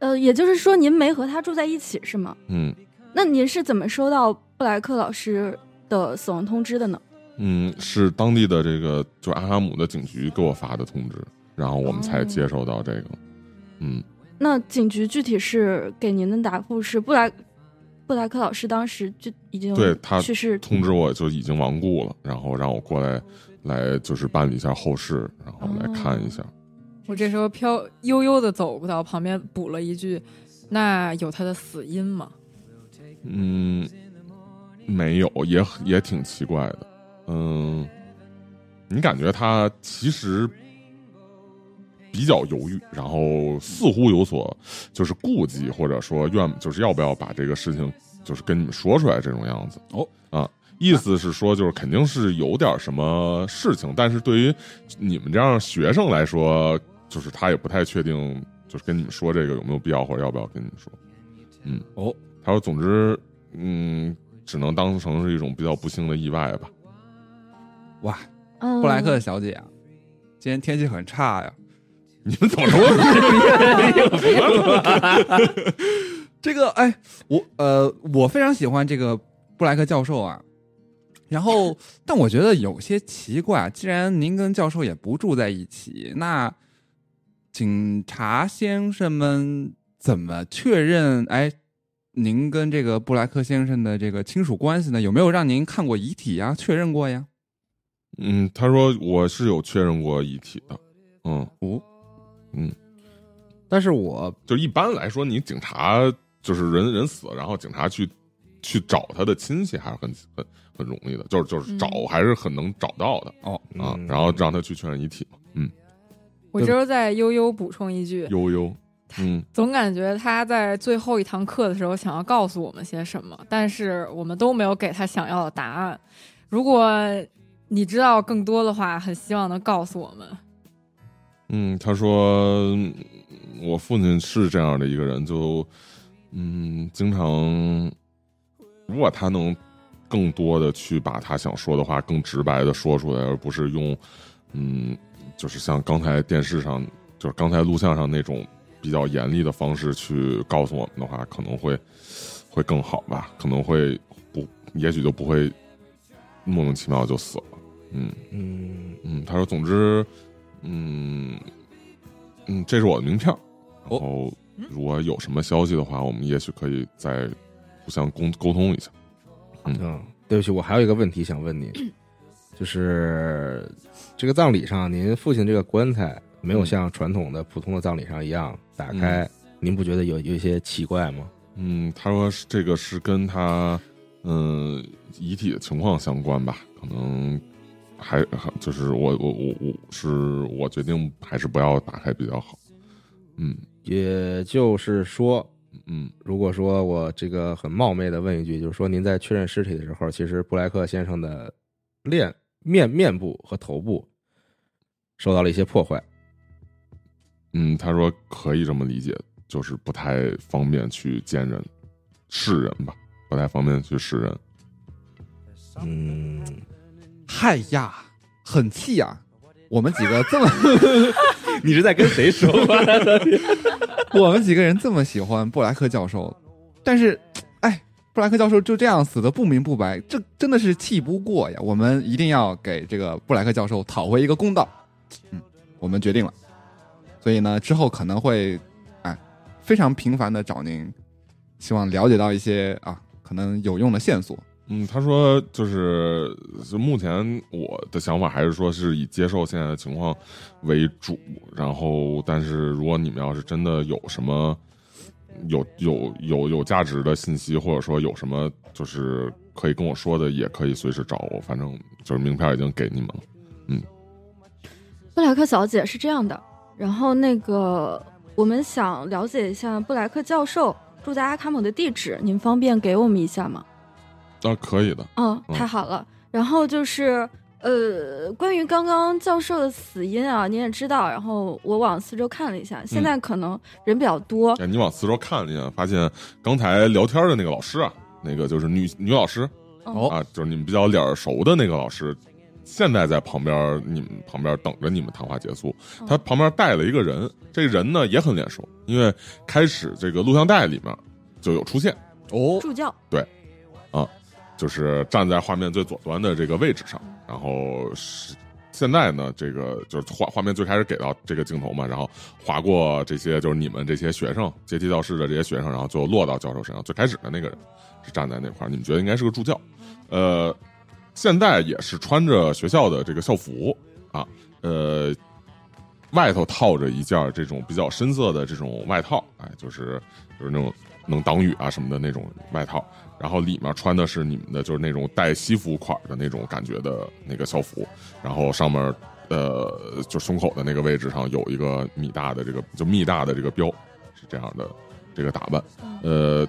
呃，也就是说您没和他住在一起是吗？嗯那您是怎么收到布莱克老师的死亡通知的呢？嗯，是当地的这个就是阿哈姆的警局给我发的通知，然后我们才哦接收到这个。嗯，那警局具体是给您的答复是布莱布莱克老师当时就已经对他去世通知我就已经亡故了，然后让我过来来就是办理一下后事，然后来看一下。我这时候飘悠悠的走过到旁边，补了一句：“那有他的死因吗嗯，没有，也也挺奇怪的。嗯，你感觉他其实比较犹豫，然后似乎有所就是顾忌，或者说愿就是要不要把这个事情就是跟你们说出来这种样子。哦啊，意思是说就是肯定是有点什么事情，但是对于你们这样学生来说，就是他也不太确定，就是跟你们说这个有没有必要或者要不要跟你们说。嗯，哦，他说总之，嗯，只能当成是一种比较不幸的意外吧。？”哇，嗯，布莱克小姐啊，今天天气很差呀。你们怎么说？这个哎，我呃，我非常喜欢这个布莱克教授啊。然后，但我觉得有些奇怪，既然您跟教授也不住在一起，那警察先生们怎么确认？哎，您跟这个布莱克先生的这个亲属关系呢？有没有让您看过遗体呀？确认过呀？嗯，他说我是有确认过遗体的。嗯，哦，但是我就一般来说，你警察就是人人死了，然后警察去去找他的亲戚，还是很很很容易的，就是就是找嗯还是很能找到的哦啊。嗯然后让他去确认遗体嘛。嗯，？”我这时候再悠悠补充一句，悠悠，嗯总感觉他在最后一堂课的时候想要告诉我们些什么，但是我们都没有给他想要的答案。如果你知道更多的话，很希望能告诉我们。嗯，他说嗯我父亲是这样的一个人，就嗯，经常如果他能更多的去把他想说的话更直白的说出来，而不是用嗯，就是像刚才电视上，就是刚才录像上那种比较严厉的方式去告诉我们的话，可能会会更好吧，可能会不，也许就不会莫名其妙就死了。嗯嗯嗯，他说，总之，嗯嗯，这是我的名片儿，然后如果有什么消息的话，我们也许可以再互相沟沟通一下。嗯，对不起，我还有一个问题想问您，就是这个葬礼上，您父亲这个棺材没有像传统的普通的葬礼上一样打开，您不觉得有有一些奇怪吗？嗯，他说是这个是跟他嗯遗体的情况相关吧，可能还还就是我我我我是我决定还是不要打开比较好。嗯也就是说，嗯如果说我这个很冒昧的问一句，就是说您在确认尸体的时候，其实布莱克先生的脸面面部和头部受到了一些破坏。嗯，他说可以这么理解，就是不太方便去见人、示人吧，不太方便去示人。嗯，嗨呀，很气呀！我们几个这么，你是在跟谁说话？我们几个人这么喜欢布莱克教授，但是，哎，布莱克教授就这样死的不明不白，这真的是气不过呀！我们一定要给这个布莱克教授讨回一个公道。嗯，我们决定了，所以呢，之后可能会哎非常频繁的找您，希望了解到一些啊可能有用的线索。嗯，他说就是目前我的想法还是说是以接受现在的情况为主，然后但是如果你们要是真的有什么有有有有价值的信息，或者说有什么就是可以跟我说的，也可以随时找我，反正就是名片已经给你们了。嗯布莱克小姐是这样的，然后那个我们想了解一下布莱克教授住在阿卡姆的地址，您方便给我们一下吗？啊，可以的。嗯，嗯太好了。然后就是呃，关于刚刚教授的死因啊，你也知道。然后我往四周看了一下，现在可能人比较多，哎，你往四周看了一下，发现刚才聊天的那个老师啊，那个就是女女老师哦啊，就是你们比较脸熟的那个老师，现在在旁边，你们旁边等着你们谈话结束。哦他旁边带了一个人，这人呢也很脸熟，因为开始这个录像带里面就有出现，哦，助教。就是站在画面最左端的这个位置上，然后是。现在呢，这个就是画画面最开始给到这个镜头嘛，然后划过这些就是你们这些学生阶梯教室的这些学生，然后最后落到教授身上。最开始的那个人是站在那块儿，你们觉得应该是个助教，呃，现在也是穿着学校的这个校服啊，呃，外头套着一件这种比较深色的这种外套，哎，就是就是那种能挡雨啊什么的那种外套，然后里面穿的是你们的就是那种带西服款的那种感觉的那个校服，然后上面呃就胸口的那个位置上有一个米大的这个就密大的这个标，是这样的这个打扮，呃，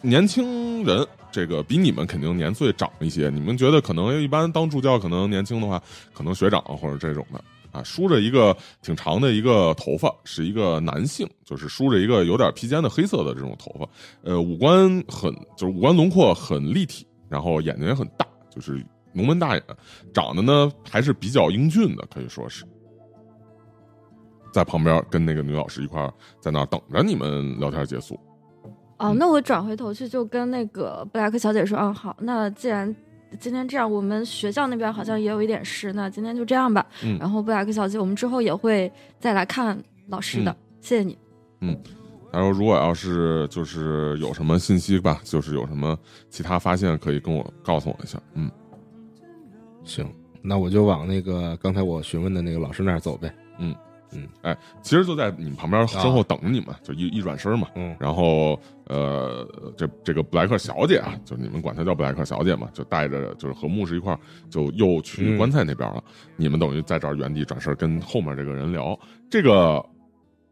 年轻人。这个比你们肯定年岁长一些，你们觉得可能一般当助教可能年轻的话，可能学长或者这种的啊，梳着一个挺长的一个头发，是一个男性，就是梳着一个有点披肩的黑色的这种头发，呃，五官很就是五官轮廓很立体，然后眼睛也很大，就是浓眉大眼，长得呢还是比较英俊的，可以说是。在旁边跟那个女老师一块在那儿等着你们聊天结束，哦，那我转回头去就跟那个布莱克小姐说，嗯，好，那既然今天这样，我们学校那边好像也有一点事，那今天就这样吧。嗯然后布莱克小姐，我们之后也会再来看老师的，谢谢你。嗯他说：“如果要是就是有什么信息吧，就是有什么其他发现，可以跟我告诉我一下。嗯，行，那我就往那个刚才我询问的那个老师那儿走呗。其实就在你们旁边身后等着你们，就一一转身嘛。嗯然后呃，这这个布莱克小姐啊，就是你们管她叫布莱克小姐嘛，就带着就是和牧师一块儿，就又去嗯棺材那边了。你们等于在这儿原地转身跟后面这个人聊。这个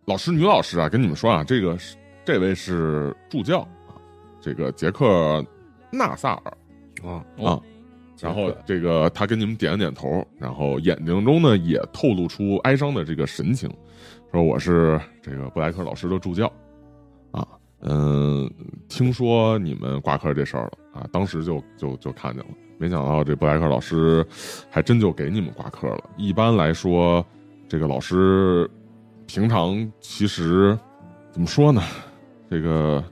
老师女老师啊，跟你们说啊，这个是这位是助教啊，这个杰克纳萨尔。”啊啊，然后这个他跟你们点了点头，然后眼睛中呢也透露出哀伤的这个神情，说我是这个布莱克老师的助教，啊，嗯，听说你们挂科这事儿了啊，当时就就就看见了，没想到这布莱克老师还真就给你们挂科了。一般来说，这个老师平常其实怎么说呢？这个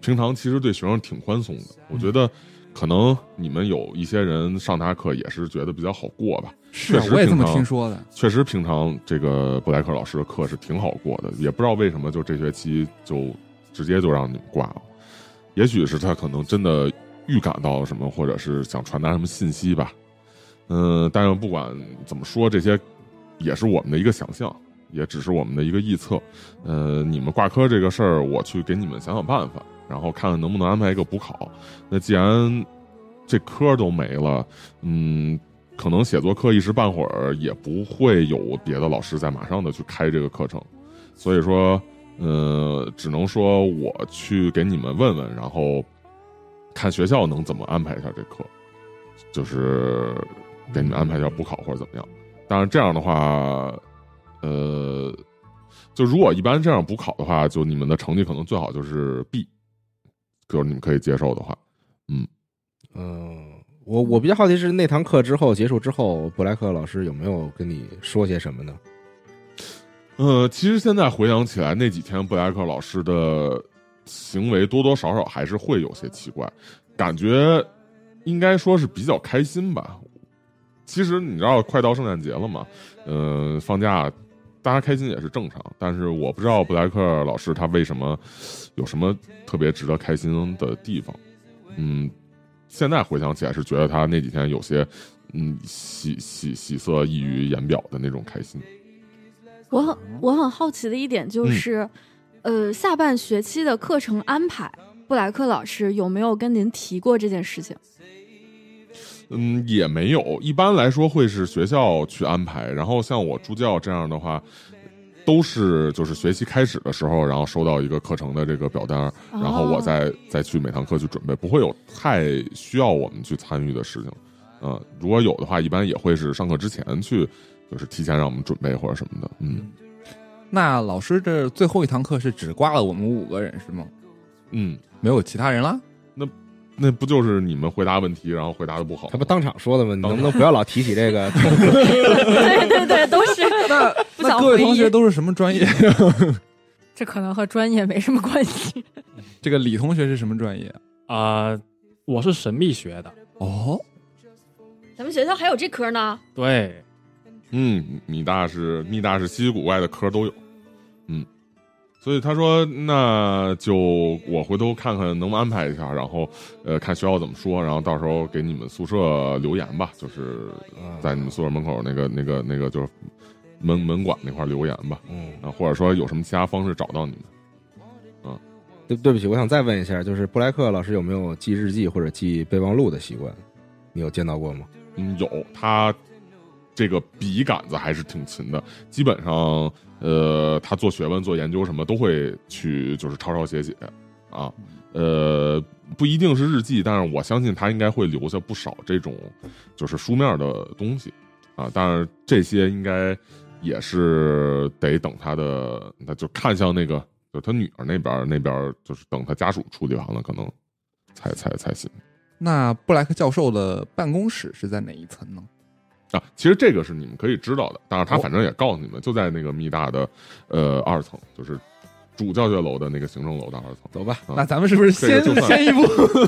平常其实对学生挺宽松的，我觉得。可能你们有一些人上他课也是觉得比较好过吧，是啊确实我也这么听说的。确实平常这个布莱克老师的课是挺好过的，也不知道为什么就这学期就直接就让你们挂了，也许是他可能真的预感到了什么，或者是想传达什么信息吧。嗯，但是不管怎么说，这些也是我们的一个想象，也只是我们的一个臆测。呃，你们挂科这个事儿，我去给你们想想办法，然后看看能不能安排一个补考。那既然这科都没了，嗯，可能写作课一时半会儿也不会有别的老师再马上的去开这个课程，所以说，呃，只能说我去给你们问问，然后看学校能怎么安排一下这课，就是给你们安排一下补考或者怎么样。当然这样的话，呃，就如果一般这样补考的话，就你们的成绩可能最好就是 B，就是你们可以接受的话，嗯。嗯，我我比较好奇是那堂课之后结束之后，布莱克老师有没有跟你说些什么呢？呃，其实现在回想起来，那几天布莱克老师的行为多多少少还是会有些奇怪，感觉应该说是比较开心吧。其实你知道，快到圣诞节了嘛，嗯、放假大家开心也是正常。但是我不知道布莱克老师他为什么有什么特别值得开心的地方。嗯，现在回想起来是觉得他那几天有些嗯喜喜喜色溢于言表的那种开心。我很我很好奇的一点就是，呃，下半学期的课程安排，布莱克老师有没有跟您提过这件事情？嗯，也没有。一般来说会是学校去安排，然后像我助教这样的话，都是就是学期开始的时候，然后收到一个课程的这个表单，然后我再再去每堂课去准备，不会有太需要我们去参与的事情。嗯、如果有的话，一般也会是上课之前去，就是提前让我们准备或者什么的。嗯那老师这最后一堂课是只挂了我们五个人是吗？嗯，没有其他人了？那不就是你们回答问题，然后回答的不好他？不当场说的吗？你能不能不要老提起这个？对对对，都是那那各位同学都是什么专业？这可能和专业没什么关系。这个李同学是什么专业？啊、我是神秘学的，哦，咱们学校还有这科呢。对，嗯，米大是密大是稀奇古怪的科都有，嗯，所以他说那就我回头看看能不能安排一下，然后呃看学校怎么说，然后到时候给你们宿舍留言吧，就是在你们宿舍门口那个那个那个就是门门管那块留言吧，嗯，啊，或者说有什么其他方式找到你们。对对不起，我想再问一下，就是布莱克老师有没有记日记或者记备忘录的习惯？你有见到过吗？嗯，有他这个笔杆子还是挺勤的，基本上呃，他做学问、做研究什么都会去就是抄抄写写啊，呃，不一定是日记，但是我相信他应该会留下不少这种就是书面的东西啊，但是这些应该也是得等他的，那就看向那个就他女儿那边那边就是等他家属处理完了，可能才才才行。那布莱克教授的办公室是在哪一层呢？啊，其实这个是你们可以知道的，但是他哦反正也告诉你们，就在那个密大的呃二层，就是主教学楼的那个行政楼的二层。走吧，啊那咱们是不是先这个先一步？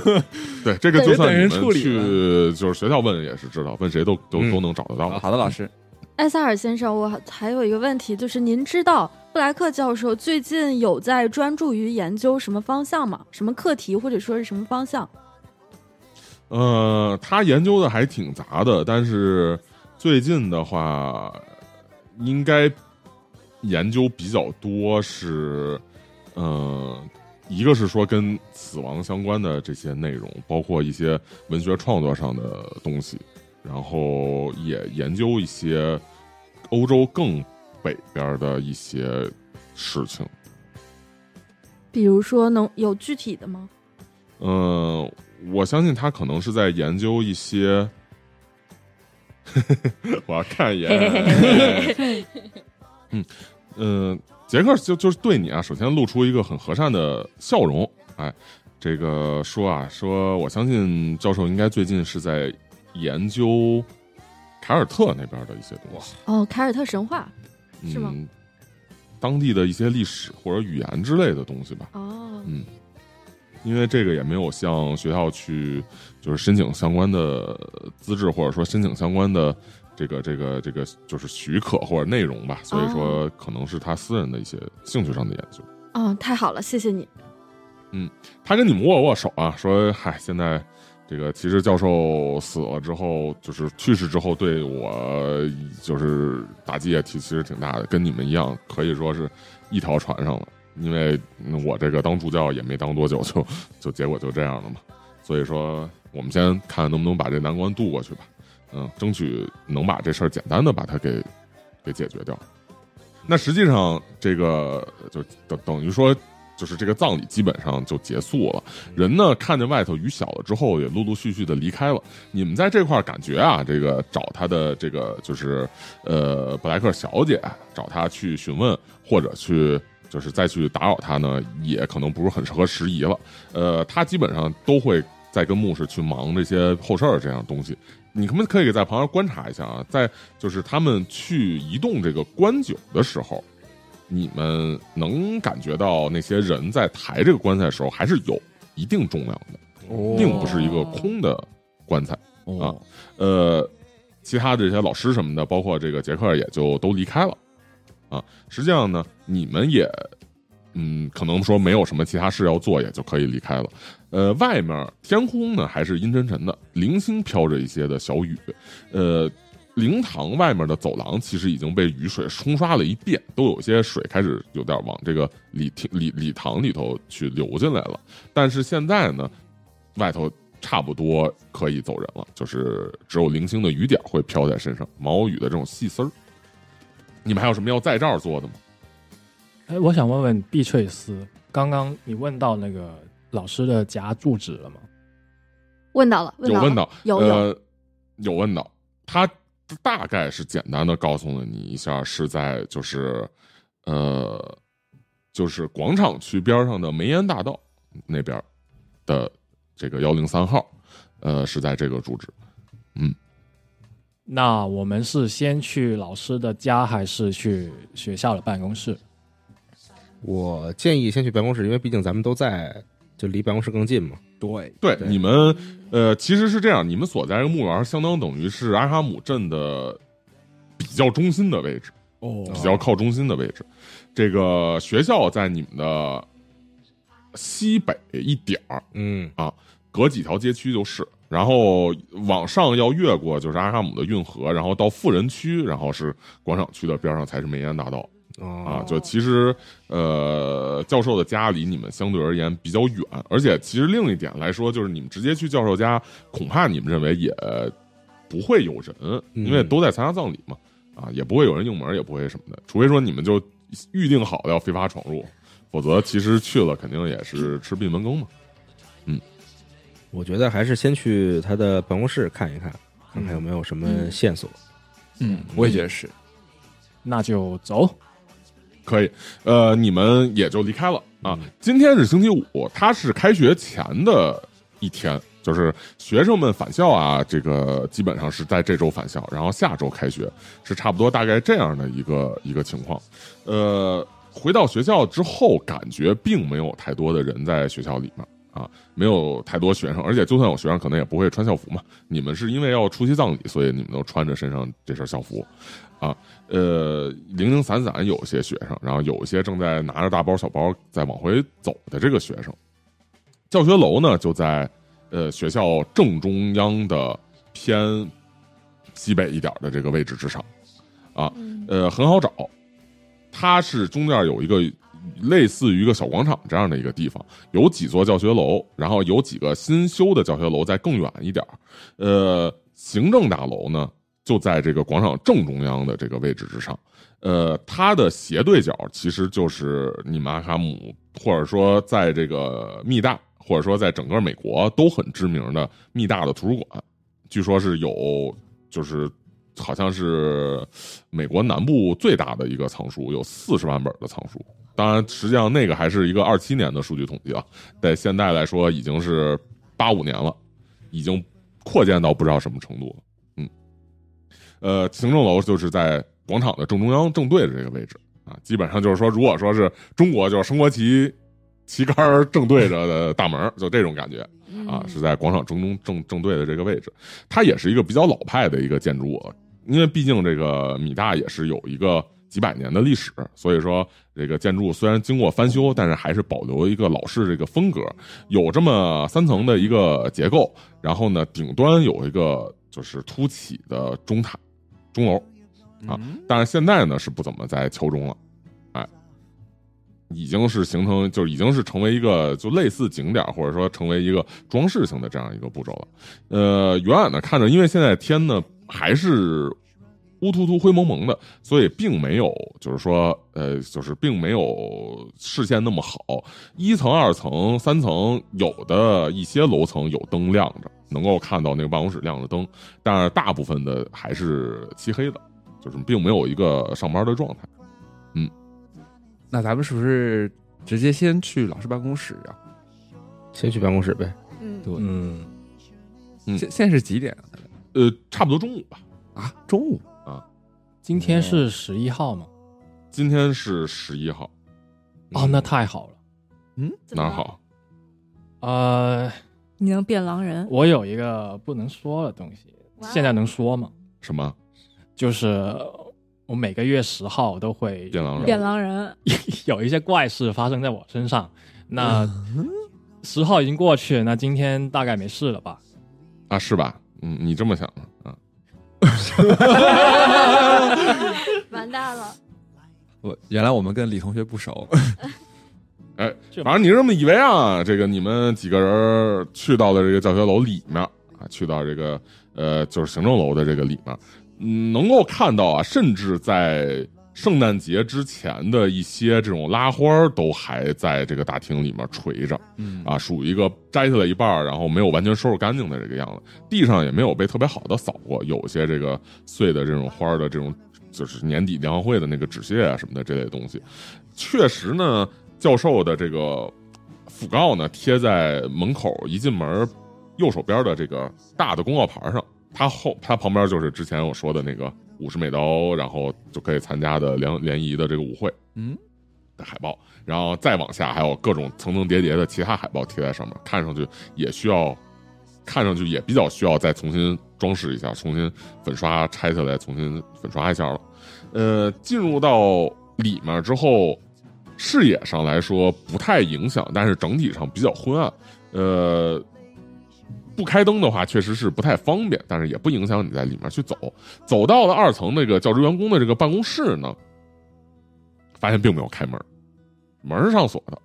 对，这个就算人你们处理去就是学校问也是知道，问谁都都嗯都能找得到。好的，老师。艾萨尔先生，我还有一个问题，就是您知道布莱克教授最近有在专注于研究什么方向吗？什么课题或者说是什么方向？呃，他研究的还挺杂的，但是最近的话，应该研究比较多是，呃，一个是说跟死亡相关的这些内容，包括一些文学创作上的东西，然后也研究一些欧洲更北边的一些事情。比如说能有具体的吗？嗯，我相信他可能是在研究一些，我要看一眼。嗯嗯，杰克就就是对你啊，首先露出一个很和善的笑容。哎，这个说啊，说我相信教授应该最近是在研究凯尔特那边的一些东西，哦，凯尔特神话是吗嗯，当地的一些历史或者语言之类的东西吧。哦，嗯，因为这个也没有向学校去就是申请相关的资质，或者说申请相关的这个这个这个就是许可或者内容吧，所以说可能是他私人的一些兴趣上的研究。哦，太好了，谢谢你。嗯他跟你们握握手啊，说嗨，现在这个其实教授死了之后，就是去世之后，对我就是打击也挺其实挺大的，跟你们一样，可以说是一条船上了。因为我这个当助教也没当多久，就就结果就这样了嘛。所以说，我们先看能不能把这难关渡过去吧。嗯，争取能把这事儿简单的把它给给解决掉。那实际上，这个就等等于说，就是这个葬礼基本上就结束了。人呢，看见外头雨小了之后，也陆陆续续的离开了。你们在这块感觉啊，这个找他的这个就是呃布莱克小姐，找他去询问或者去。就是再去打扰他呢，也可能不是很适合时宜了。呃，他基本上都会在跟牧师去忙这些后事儿这样东西。你可不可以在旁边观察一下啊，在就是他们去移动这个棺柩的时候，你们能感觉到那些人在抬这个棺材的时候还是有一定重量的，并不是一个空的棺材。啊，呃，其他的这些老师什么的，包括这个杰克也就都离开了。啊，实际上呢，你们也，嗯，可能说没有什么其他事要做，也就可以离开了。呃，外面天空呢还是阴沉沉的，零星飘着一些的小雨。呃，灵堂外面的走廊其实已经被雨水冲刷了一遍，都有些水开始有点往这个礼厅礼礼堂里头去流进来了。但是现在呢，外头差不多可以走人了，就是只有零星的雨点会飘在身上，毛雨的这种细丝儿。你们还有什么要在这儿做的吗？哎，我想问问碧翠丝，刚刚你问到那个老师的家住址了吗？问到了，问到了有问到，有有呃，有问到，他大概是简单的告诉了你一下，是在就是呃，就是广场区边上的梅烟大道那边的这个幺零三号，呃，是在这个住址。那我们是先去老师的家，还是去学校的办公室？我建议先去办公室，因为毕竟咱们都在，就离办公室更近嘛。对，对，你们呃，其实是这样，你们所在这个墓园，相当等于是阿哈姆镇的比较中心的位置。哦比较靠中心的位置。这个学校在你们的西北一点儿，嗯啊隔几条街区就是。然后往上要越过就是阿哈姆的运河，然后到富人区，然后是广场区的边上才是梅烟大道啊。哦，就其实呃，教授的家离你们相对而言比较远，而且其实另一点来说，就是你们直接去教授家，恐怕你们认为也不会有人，因为都在参加葬礼嘛。啊，也不会有人应门，也不会什么的，除非说你们就预定好了要非法闯入，否则其实去了肯定也是吃闭门羹嘛。我觉得还是先去他的办公室看一看，看看有没有什么线索。嗯，我也觉得是。那就走。可以，呃，你们也就离开了啊。今天是星期五，他是开学前的一天，就是学生们返校啊，这个基本上是在这周返校，然后下周开学，是差不多大概这样的一个一个情况。呃，回到学校之后，感觉并没有太多的人在学校里面啊，没有太多学生，而且就算有学生，可能也不会穿校服嘛。你们是因为要出席葬礼，所以你们都穿着身上这身校服。啊，呃，零零散散有些学生，然后有一些正在拿着大包小包在往回走的这个学生。教学楼呢就在呃学校正中央的偏西北一点的这个位置之上，啊，呃，很好找，它是中间有一个类似于一个小广场这样的一个地方，有几座教学楼，然后有几个新修的教学楼在更远一点儿，呃，行政大楼呢。就在这个广场正中央的这个位置之上，呃，它的斜对角其实就是你们阿卡姆，或者说在这个密大，或者说在整个美国都很知名的密大的图书馆，据说是有，就是好像是美国南部最大的一个藏书，有四十万本的藏书。当然，实际上那个还是一个二七年的数据统计啊，在现在来说已经是八五年了，已经扩建到不知道什么程度了。嗯呃，行政楼就是在广场的正中央正对着这个位置啊，基本上就是说，如果说是中国，就是升国旗旗杆正对着的大门，就这种感觉啊，是在广场正中正正对的这个位置。它也是一个比较老派的一个建筑物，因为毕竟这个米大也是有一个几百年的历史，所以说这个建筑虽然经过翻修，但是还是保留一个老式这个风格，有这么三层的一个结构，然后呢，顶端有一个就是凸起的钟塔。钟楼啊，但是现在呢是不怎么在敲钟了，哎，已经是形成，就是已经是成为一个就类似景点，或者说成为一个装饰性的这样一个步骤了。呃，远远的看着，因为现在天呢还是乌突突、灰蒙蒙的，所以并没有就是说，呃，就是并没有视线那么好。一层、二层、三层有的一些楼层有灯亮着。能够看到那个办公室亮着灯，但是大部分的还是漆黑的，就是并没有一个上班的状态。嗯，那咱们是不是直接先去老师办公室啊？先去办公室呗。嗯，对，嗯现现在是几点啊？呃，差不多中午吧。啊，中午今天是十一号吗？今天是十一号，哦，那太好了。嗯？哪好？呃，你能变狼人？我有一个不能说的东西，现在能说吗？什么就是我每个月十号都会变狼人？变狼人，有一些怪事发生在我身上。那 十号已经过去，那今天大概没事了吧？啊，是吧？嗯，你这么想的啊？完蛋了，我原来我们跟李同学不熟，哎，反正你是这么以为啊？这个你们几个人去到了这个教学楼里面啊，去到这个呃，就是行政楼的这个里面，嗯，能够看到啊，甚至在圣诞节之前的一些这种拉花都还在这个大厅里面垂着，嗯。啊，属于一个摘下来一半，然后没有完全收拾干净的这个样子，地上也没有被特别好的扫过，有些这个碎的这种花的这种，就是年底联欢会的那个纸屑啊什么的这类东西，确实呢，教授的这个讣告呢贴在门口一进门右手边的这个大的公告牌上，它后它旁边就是之前我说的那个五十美刀，然后就可以参加的联联谊的这个舞会，嗯，的海报，然后再往下还有各种层层叠叠的其他海报贴在上面，看上去也需要，看上去也比较需要再重新装饰一下，重新粉刷拆下来，重新粉刷一下了。呃，进入到里面之后，视野上来说不太影响，但是整体上比较昏暗。呃，不开灯的话，确实是不太方便，但是也不影响你在里面去走。走到了二层那个教职员工的这个办公室呢，发现并没有开门，门是上锁的。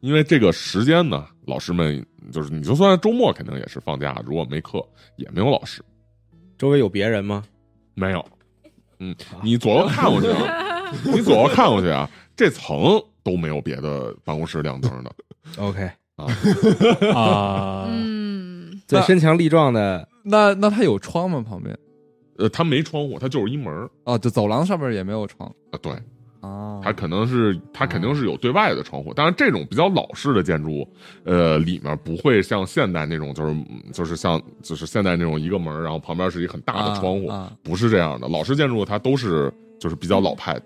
因为这个时间呢，老师们就是你就算周末肯定也是放假，如果没课也没有老师，周围有别人吗？没有。嗯，你左右看过去啊，你左右看过去啊，这层都没有别的办公室亮灯的 OK，啊。啊、嗯，最身强力壮的那那他有窗吗？旁边呃，他没窗户，他就是一门儿哦，就走廊上面也没有窗啊。对，啊。它可能是它肯定是有对外的窗户，但是这种比较老式的建筑，呃，里面不会像现代那种，就是嗯就是像就是现代那种一个门，然后旁边是一个很大的窗户，啊啊不是这样的。老式建筑它都是就是比较老派，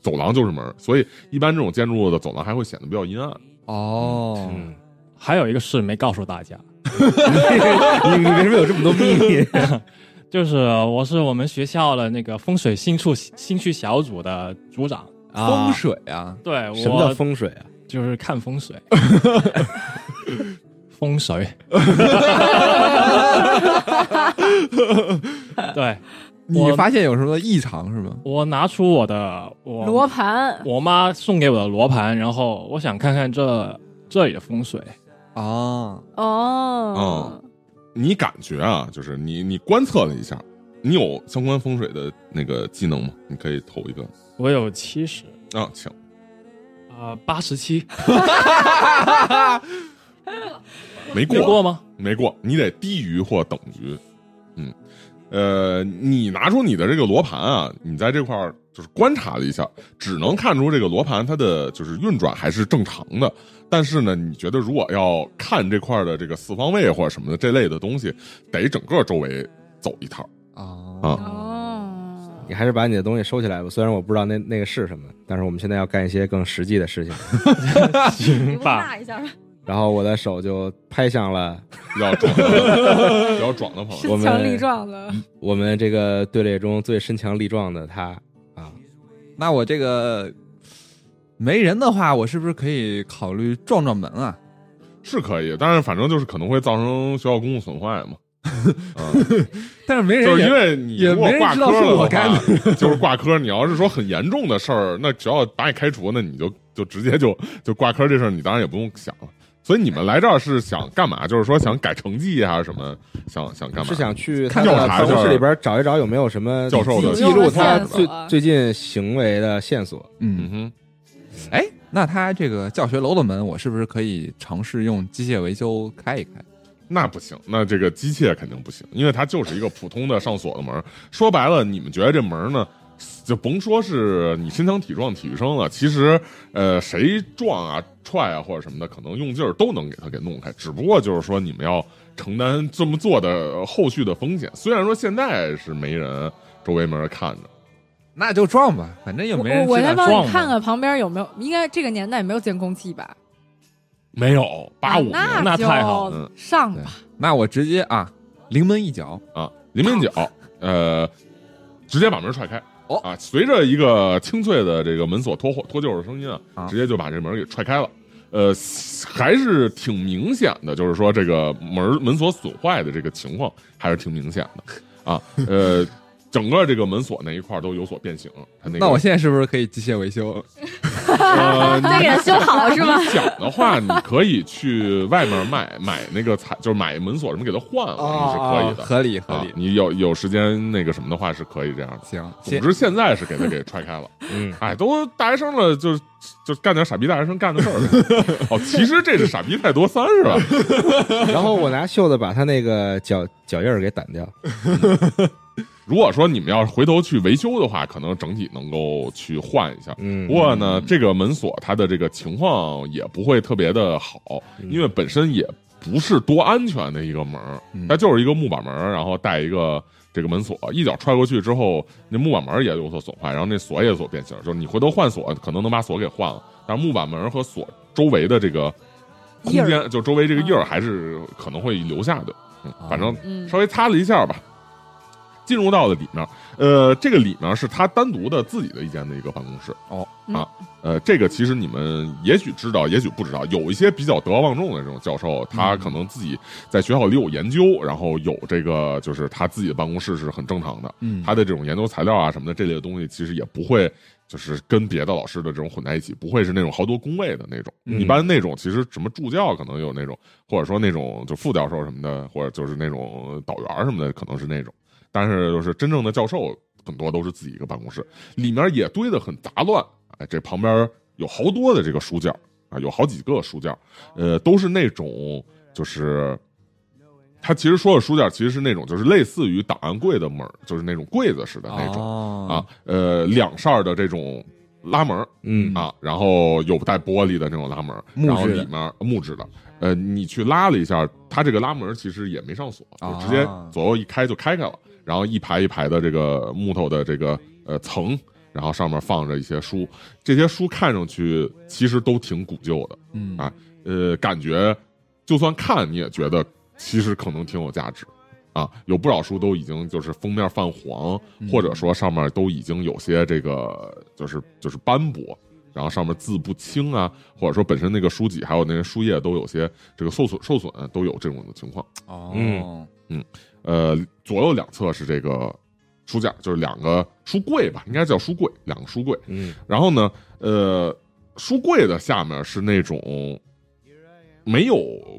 走廊就是门，所以一般这种建筑物的走廊还会显得比较阴暗。哦，嗯，还有一个事没告诉大家，你你为什么有这么多秘密？就是我是我们学校的那个风水新处新区小组的组长。风啊，水啊，对，什么叫风水啊？就是看风水，风水。对，你发现有什么异常是吗？我拿出我的我罗盘，我妈送给我的罗盘，然后我想看看这这里的风水。啊，哦，你感觉啊，就是你你观测了一下，你有相关风水的那个技能吗？你可以投一个我有七十，啊，请。呃，八十七，没过，没过吗？没过，你得低于或等于，嗯，呃，你拿出你的这个罗盘啊，你在这块儿就是观察了一下，只能看出这个罗盘它的就是运转还是正常的，但是呢，你觉得如果要看这块儿的这个四方位或者什么的这类的东西，得整个周围走一趟啊啊。哦，你还是把你的东西收起来吧。虽然我不知道那那个是什么，但是我们现在要干一些更实际的事情。行吧。一下吧。然后我的手就拍向了比较壮的、比较壮的朋友，身强力壮的，我们这个队列中最身强力壮的他啊。那我这个没人的话，我是不是可以考虑撞撞门啊？是可以，但是反正就是可能会造成学校公共损坏嘛。啊，但是没人就是因也为你也没人知道科了的是我干的，就是挂科。你要是说很严重的事儿，那只要把你开除，那你就就直接就就挂科这事儿，你当然也不用想了。所以你们来这儿是想干嘛？就是说想改成绩啊，什么？想想干嘛？是想去他看的调查办公室里边找一找有没有什么教授的记录他最最近行为的线索。嗯嗯，哼，哎，那他这个教学楼的门，我是不是可以尝试用机械维修开一开？那不行，那这个机械肯定不行，因为它就是一个普通的上锁的门。说白了，你们觉得这门呢，就甭说是你身强体壮体育生了，其实呃，谁撞啊、踹啊或者什么的，可能用劲儿都能给它给弄开。只不过就是说，你们要承担这么做的后续的风险。虽然说现在是没人周围没人看着，那就撞吧，反正也没人我我先帮你看看旁边有没有，应该这个年代没有监控器吧？没有八五那就太好了对上吧。那我直接啊，临门一脚，啊，临门一脚，呃，直接把门踹开。哦啊，随着一个清脆的这个门锁脱脱臼的声音啊，啊直接就把这门给踹开了。呃，还是挺明显的，就是说这个门门锁损坏的这个情况还是挺明显的啊。呃，整个这个门锁那一块都有所变形。它那个那我现在是不是可以机械维修？呃，再给它修好是吗？你想的话，你可以去外面买买那个彩，就是买门锁什么给它换了，你是可以的。合理合理。。啊你有有时间那个什么的话是可以这样的。行，总之现在是给他给踹开了，嗯，哎，都大学生了，就就干点傻逼大学生干的事儿。哦，其实这是傻逼太多三是吧？然后我拿袖子把他那个脚脚印儿给掸掉。如果说你们要是回头去维修的话，可能整体能够去换一下。嗯，不过呢，这个门锁它的这个情况也不会特别的好，因为本身也不是多安全的一个门儿，它就是一个木板门，然后带一个这个门锁，一脚踹过去之后，那木板门也有所损坏，然后那锁也有所变形，就是你回头换锁可能能把锁给换了，但是木板门和锁周围的这个空间，就周围这个印儿还是可能会留下的，嗯，反正嗯。稍微擦了一下吧。进入到了里面，呃，这个里面是他单独的自己的一间的一个办公室。哦啊，呃，这个其实你们也许知道，也许不知道，有一些比较德高望重的这种教授，他可能自己在学校里有研究，然后有这个就是他自己的办公室是很正常的，嗯他的这种研究材料啊什么的这类的东西，其实也不会就是跟别的老师的这种混在一起，不会是那种好多工位的那种。嗯一般那种其实什么助教可能有那种，或者说那种就副教授什么的，或者就是那种导员什么的，可能是那种。但是就是真正的教授，很多都是自己一个办公室，里面也堆得很杂乱。哎，这旁边有好多的这个书架啊，有好几个书架，呃，都是那种就是。他其实说的书架其实是那种，就是类似于档案柜的门儿，就是那种柜子似的那种、种啊，呃，两扇儿的这种拉门儿嗯啊，然后有带玻璃的那种拉门儿，木然后质的里面木质的，呃，你去拉了一下，它这个拉门其实也没上锁，就直接啊左右一开就开开了，然后一排一排的这个木头的这个呃层，然后上面放着一些书，这些书看上去其实都挺古旧的，嗯啊呃，感觉就算看你也觉得其实可能挺有价值。啊，有不少书都已经就是封面泛黄，或者说上面都已经有些这个就是就是斑驳，然后上面字不清啊，或者说本身那个书籍还有那些书页都有些这个受损受损，都有这种的情况。哦嗯呃，左右两侧是这个书架，就是两个书柜吧，应该叫书柜，两个书柜。嗯然后呢，呃，书柜的下面是那种没有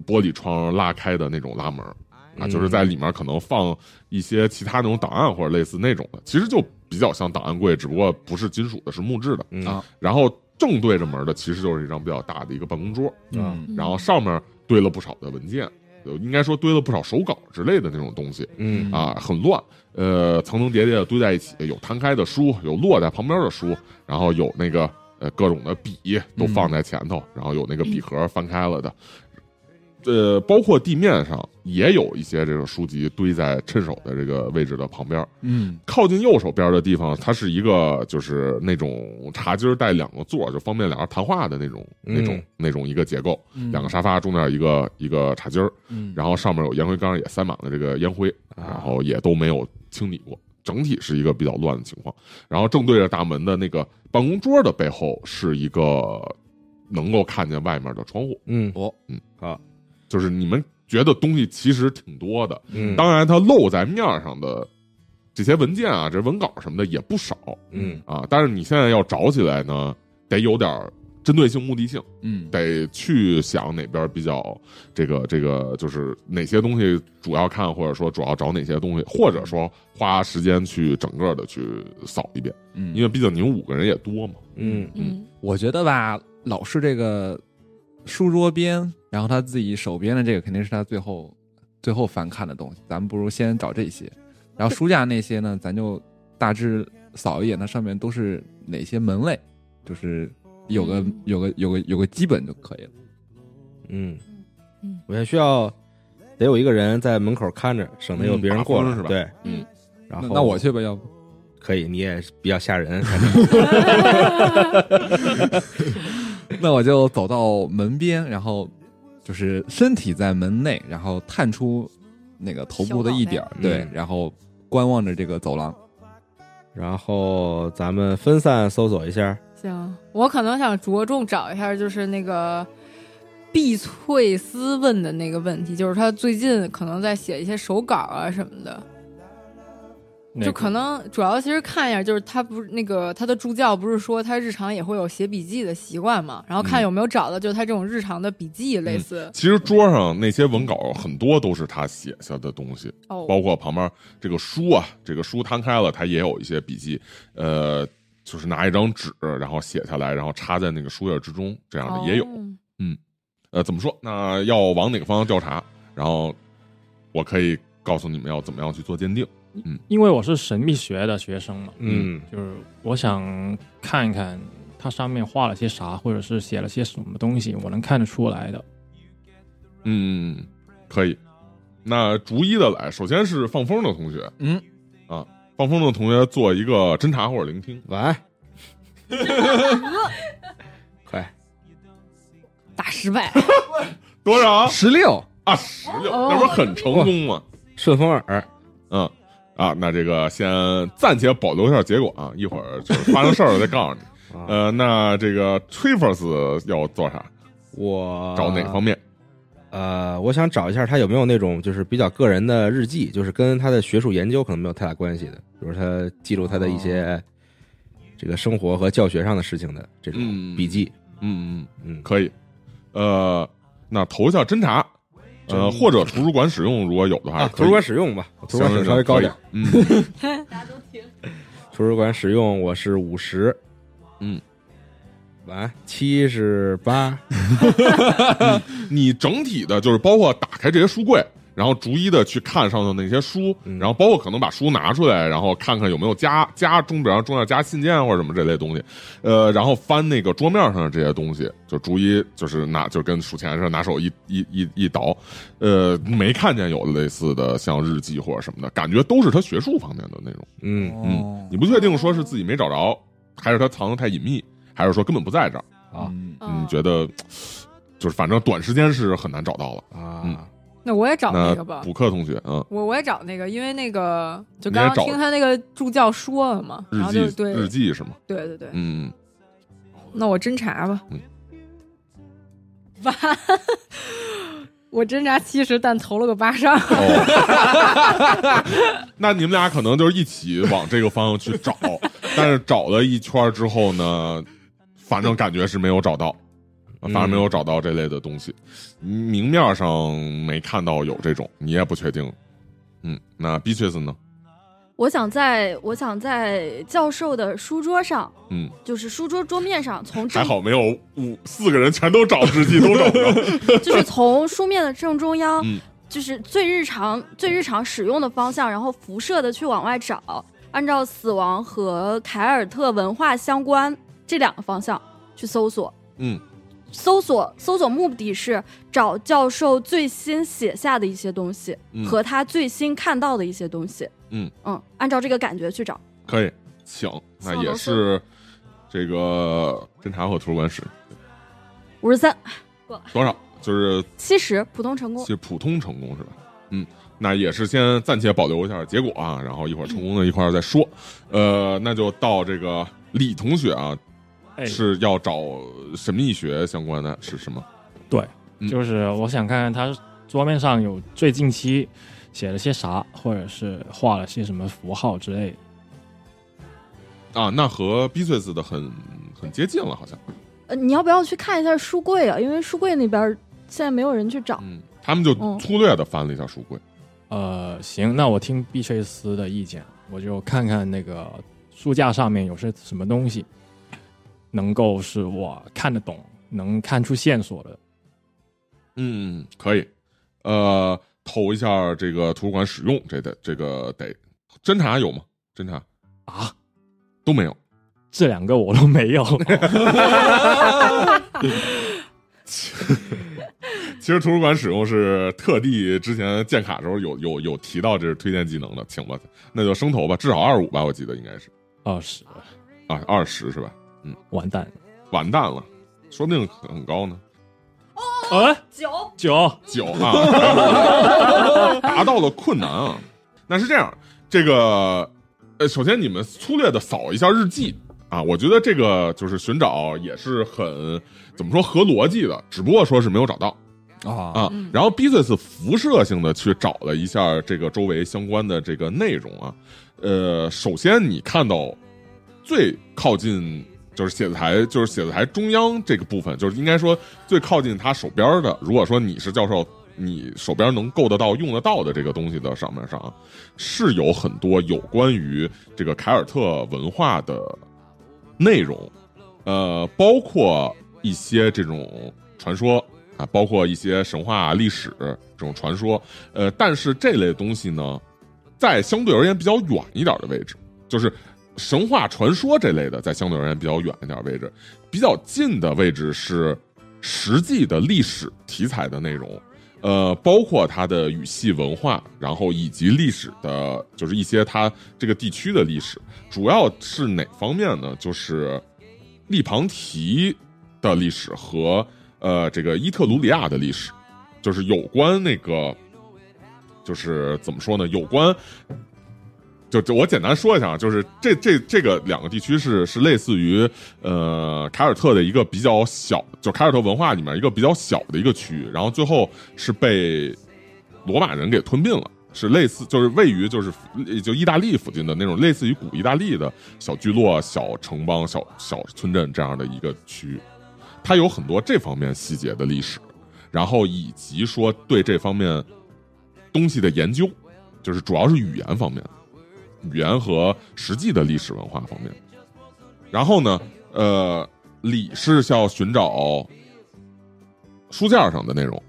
玻璃窗拉开的那种拉门儿啊，嗯。就是在里面可能放一些其他那种档案或者类似那种的，其实就比较像档案柜，只不过不是金属的，是木质的。嗯。啊。然后正对着门的其实就是一张比较大的一个办公桌，嗯。然后上面堆了不少的文件，有应该说堆了不少手稿之类的那种东西。嗯啊，很乱，呃，层层叠叠的堆在一起，有摊开的书，有落在旁边的书，然后有那个呃各种的笔都放在前头，然后有那个笔盒翻开了的，呃，包括地面上也有一些这种书籍堆在趁手的这个位置的旁边。嗯靠近右手边的地方，它是一个就是那种茶几儿带两个座儿，就方便两人谈话的那种、那种嗯那种一个结构，嗯两个沙发中间一个一个茶几儿，嗯然后上面有烟灰缸，也塞满了这个烟灰，啊然后也都没有清理过，整体是一个比较乱的情况。然后正对着大门的那个办公桌的背后是一个能够看见外面的窗户，嗯哦嗯好就是你们觉得东西其实挺多的，嗯。当然它露在面上的这些文件啊，这文稿什么的也不少。嗯。啊，但是你现在要找起来呢，得有点针对性、目的性。嗯。得去想哪边比较这个这个，就是哪些东西主要看，或者说主要找哪些东西，或者说花时间去整个的去扫一遍，嗯，因为毕竟你们五个人也多嘛。嗯。嗯。我觉得吧，老师这个书桌边，然后他自己手边的这个肯定是他最后最后翻看的东西，咱们不如先找这些，然后书架那些呢，咱就大致扫一眼，它上面都是哪些门类，就是有个嗯。有个有个有个基本就可以了。嗯嗯，我也需要得有一个人在门口看着，省得有别人过来，嗯是吧对，嗯，然后那那我去吧，要不可以，你也比较吓人。那我就走到门边，然后就是身体在门内，然后探出那个头部的一点儿，对然后观望着这个走廊。然后咱们分散搜索一下，行，我可能想着重找一下，就是那个碧翠丝问的那个问题，就是他最近可能在写一些手稿啊什么的，那个就可能主要其实看一下，就是他不是那个他的助教不是说他日常也会有写笔记的习惯嘛，然后看嗯有没有找到就是他这种日常的笔记类似、其实桌上那些文稿很多都是他写下的东西，哦，包括旁边这个书啊，这个书摊开了，他也有一些笔记，呃，就是拿一张纸，然后写下来，然后插在那个书页之中，这样的也有。哦呃，怎么说？那要往哪个方向调查？然后我可以告诉你们要怎么样去做鉴定。因为我是神秘学的学生嘛，嗯就是我想看一看它上面画了些啥，或者是写了些什么东西，我能看得出来的。嗯，可以。那逐一的来，首先是放风的同学，嗯，啊，放风的同学做一个侦查或者聆听。来 快，大失败，多少十六，啊？十六，哦那不是很成功吗？顺风耳，嗯啊，那这个先暂且保留一下结果啊，一会儿就是发生事儿了再告诉你。啊呃，那这个 Trivers 要做啥？我找哪方面？呃，我想找一下他有没有那种就是比较个人的日记，就是跟他的学术研究可能没有太大关系的，比如他记录他的一些这个生活和教学上的事情的这种嗯笔记。嗯嗯，嗯，可以。呃，那投一下侦查，呃，或者图书馆使用，如果有的话，啊，图书馆使用吧，图书馆使用稍微高点。。嗯。图书馆使用我是五十，嗯，完七十八，你整体的就是包括打开这些书柜，然后逐一的去看上头那些书，嗯然后包括可能把书拿出来，然后看看有没有加加中，比方中要加信件或者什么这类东西，呃，然后翻那个桌面上的这些东西，就逐一就是拿就跟数钱似的，拿手一一一一倒，呃，没看见有类似的像日记或者什么的，感觉都是他学术方面的内容。嗯嗯，你不确定说是自己没找着，还是他藏的太隐秘，还是说根本不在这儿？啊嗯你觉得就是反正短时间是很难找到了。啊，嗯那我也找那那个吧。补课同学，嗯，我我也找那个，因为那个就刚刚听他那个助教说了嘛，日然后就记对日记是吗？对对对，嗯，那我侦查吧嗯。完，我侦查七十，但投了个八上。哦，那你们俩可能就是一起往这个方向去找，但是找了一圈之后呢，反正感觉是没有找到，反正没有找到这类的东西，明面上没看到有这种，你也不确定。嗯，那 b 确 c 呢？我想在我想在教授的书桌上，嗯，就是书桌桌面上，从还正好没有五四个人全都找日记都找不着。就是从书面的正中央，嗯就是最日常、最日常使用的方向，然后辐射的去往外找，按照死亡和凯尔特文化相关这两个方向去搜索。嗯搜索搜索目的是找教授最新写下的一些东西、嗯和他最新看到的一些东西。嗯嗯，按照这个感觉去找。可以，请，那也是这个侦查或图书馆史五十三、多少？就是七十，普通成功。是普通成功是吧？嗯，那也是先暂且保留一下结果啊，然后一会儿成功的一块儿再说。呃，那就到这个李同学啊，哎，是要找神秘学相关的是什么？对，嗯就是我想看看他桌面上有最近期写了些啥，或者是画了些什么符号之类的。啊，那和 b 翠 s 的很很接近了，好像。呃，你要不要去看一下书柜啊？因为书柜那边现在没有人去找。嗯，他们就嗯粗略的翻了一下书柜。呃，行，那我听碧翠丝的意见，我就看看那个书架上面有些什么东西，能够是我看得懂、能看出线索的。嗯，可以。呃，投一下这个图书馆使用，这得这个得侦查有吗？侦查啊，都没有。这两个我都没有。其实图书馆使用是特地之前建卡的时候有 有有提到这是推荐技能的，请吧，那就升头吧，至少二十五吧，我记得应该是二十，啊，二十是吧？完蛋。完蛋了，说不定很很高呢，哦，九。九，九啊，达到了困难啊。那是这样，这个呃，首先你们粗略的扫一下日记。啊，我觉得这个就是寻找也是很怎么说合逻辑的，只不过说是没有找到。啊。啊，然后 b i s 辐射性的去找了一下这个周围相关的这个内容啊，呃，首先你看到最靠近就是写字台，就是写字台中央这个部分，就是应该说最靠近他手边的。如果说你是教授，你手边能够得到、用得到的这个东西的上面上，是有很多有关于这个凯尔特文化的内容，呃，包括一些这种传说啊，包括一些神话历史这种传说，呃，但是这类东西呢，在相对而言比较远一点的位置，就是神话传说这类的，在相对而言比较远一点位置，比较近的位置是实际的历史题材的内容。呃，包括它的语系文化，然后以及历史的，就是一些它这个地区的历史，主要是哪方面呢？就是利庞提的历史和呃这个伊特鲁里亚的历史，就是有关那个，就是怎么说呢？有关，就就我简单说一下啊，就是这这这个两个地区是是类似于呃凯尔特的一个比较小，就凯尔特文化里面一个比较小的一个区域，然后最后是被罗马人给吞并了。是类似，就是位于就是就意大利附近的那种类似于古意大利的小聚落、小城邦、小小村镇这样的一个区域，它有很多这方面细节的历史，然后以及说对这方面东西的研究，就是主要是语言方面，语言和实际的历史文化方面。然后呢，呃，李是要寻找书架上的内容，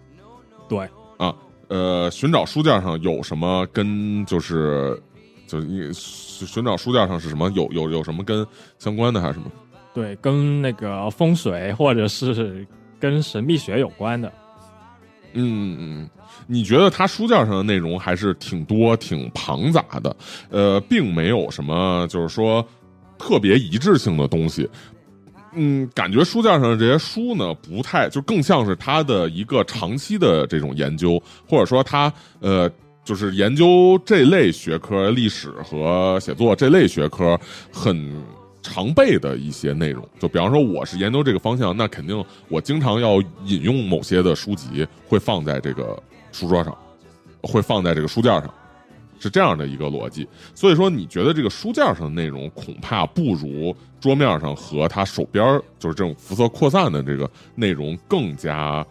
对啊，呃，寻找书架上有什么跟就是就是你寻找书架上是什么有有有什么跟相关的还是什么？对，跟那个风水或者是跟神秘学有关的。嗯嗯，你觉得他书架上的内容还是挺多、挺庞杂的，呃，并没有什么就是说特别一致性的东西。嗯，感觉书架上的这些书呢，不太就更像是他的一个长期的这种研究，或者说他呃，就是研究这类学科、历史和写作这类学科很常备的一些内容。就比方说，我是研究这个方向，那肯定我经常要引用某些的书籍，会放在这个书桌上，会放在这个书架上。是这样的一个逻辑，所以说你觉得这个书架上的内容恐怕不如桌面上和他手边就是这种辐射扩散的这个内容更加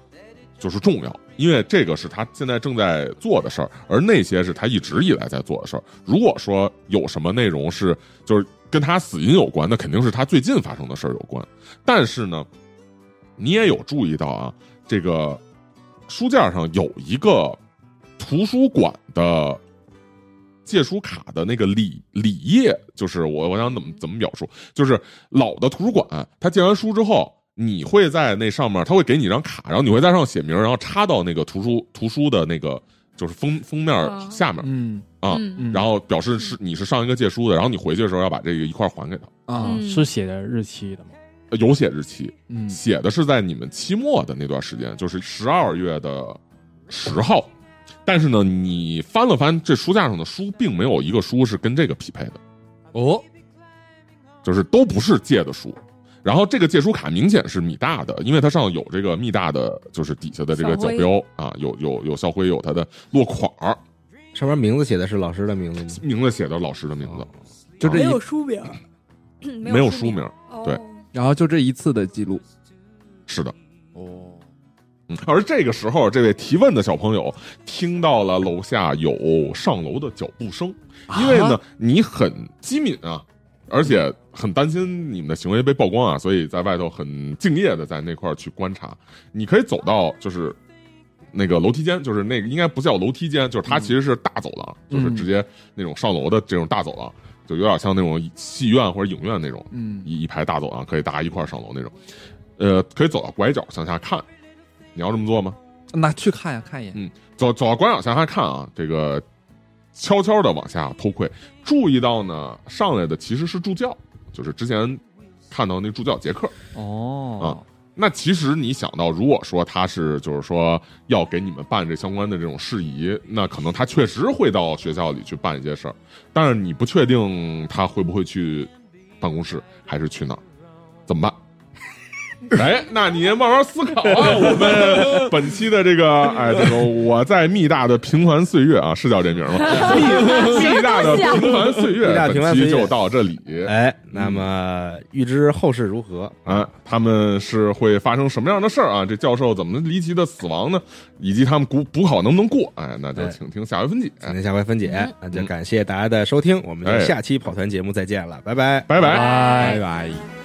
就是重要，因为这个是他现在正在做的事儿，而那些是他一直以来在做的事儿。如果说有什么内容是就是跟他死因有关，那肯定是他最近发生的事儿有关。但是呢，你也有注意到啊，这个书架上有一个图书馆的。借书卡的那个里里页，就是我我想怎么怎么表述，就是老的图书馆，他借完书之后，你会在那上面，他会给你一张卡，然后你会在上写名，然后插到那个图书图书的那个就是封封面下面，嗯。啊，嗯。然后表示是你是上一个借书的，然后你回去的时候要把这个一块还给他，啊嗯。是写的日期的吗？呃有写日期，嗯。写的是在你们期末的那段时间，就是十二月的十号。但是呢，你翻了翻这书架上的书，并没有一个书是跟这个匹配的。哦，就是都不是借的书。然后这个借书卡明显是米大的，因为它上有这个密大的，就是底下的这个角标啊，有有有校徽，有它的落款儿，上面名字写的是老师的名字。吗？名字写的老师的名字，没就这一有书名，没有书名。哦。对。然后就这一次的记录，是的，哦，嗯。而这个时候，这位提问的小朋友听到了楼下有上楼的脚步声，因为呢，你很机敏啊，而且很担心你们的行为被曝光啊，所以在外头很敬业的在那块儿去观察。你可以走到就是那个楼梯间，就是那个应该不叫楼梯间，就是它其实是大走廊，就是直接那种上楼的这种大走廊，就有点像那种戏院或者影院那种，嗯一一排大走廊可以大家一块儿上楼那种。呃，可以走到拐角向下看，你要这么做吗？那去看呀，看一眼。嗯，走走到拐角向下还看啊，这个悄悄的往下偷窥，注意到呢上来的其实是助教，就是之前看到那助教杰克。哦啊，那其实你想到，如果说他是就是说要给你们办这相关的这种事宜，那可能他确实会到学校里去办一些事儿，但是你不确定他会不会去办公室，还是去哪儿，怎么办？哎，那你慢慢思考啊。我们本期的这个，哎，这个我在密大的平凡岁月啊，是叫这名吗？密密大的平凡岁月，密大平凡岁月本期就到这里。哎，那么预知后事如何？啊，他们是会发生什么样的事儿啊？这教授怎么离奇的死亡呢？以及他们补补考能不能过？哎，那就请听下回分解。请听下回分解。那就感谢大家的收听，我们下期跑团节目再见了，拜拜，拜拜。拜拜。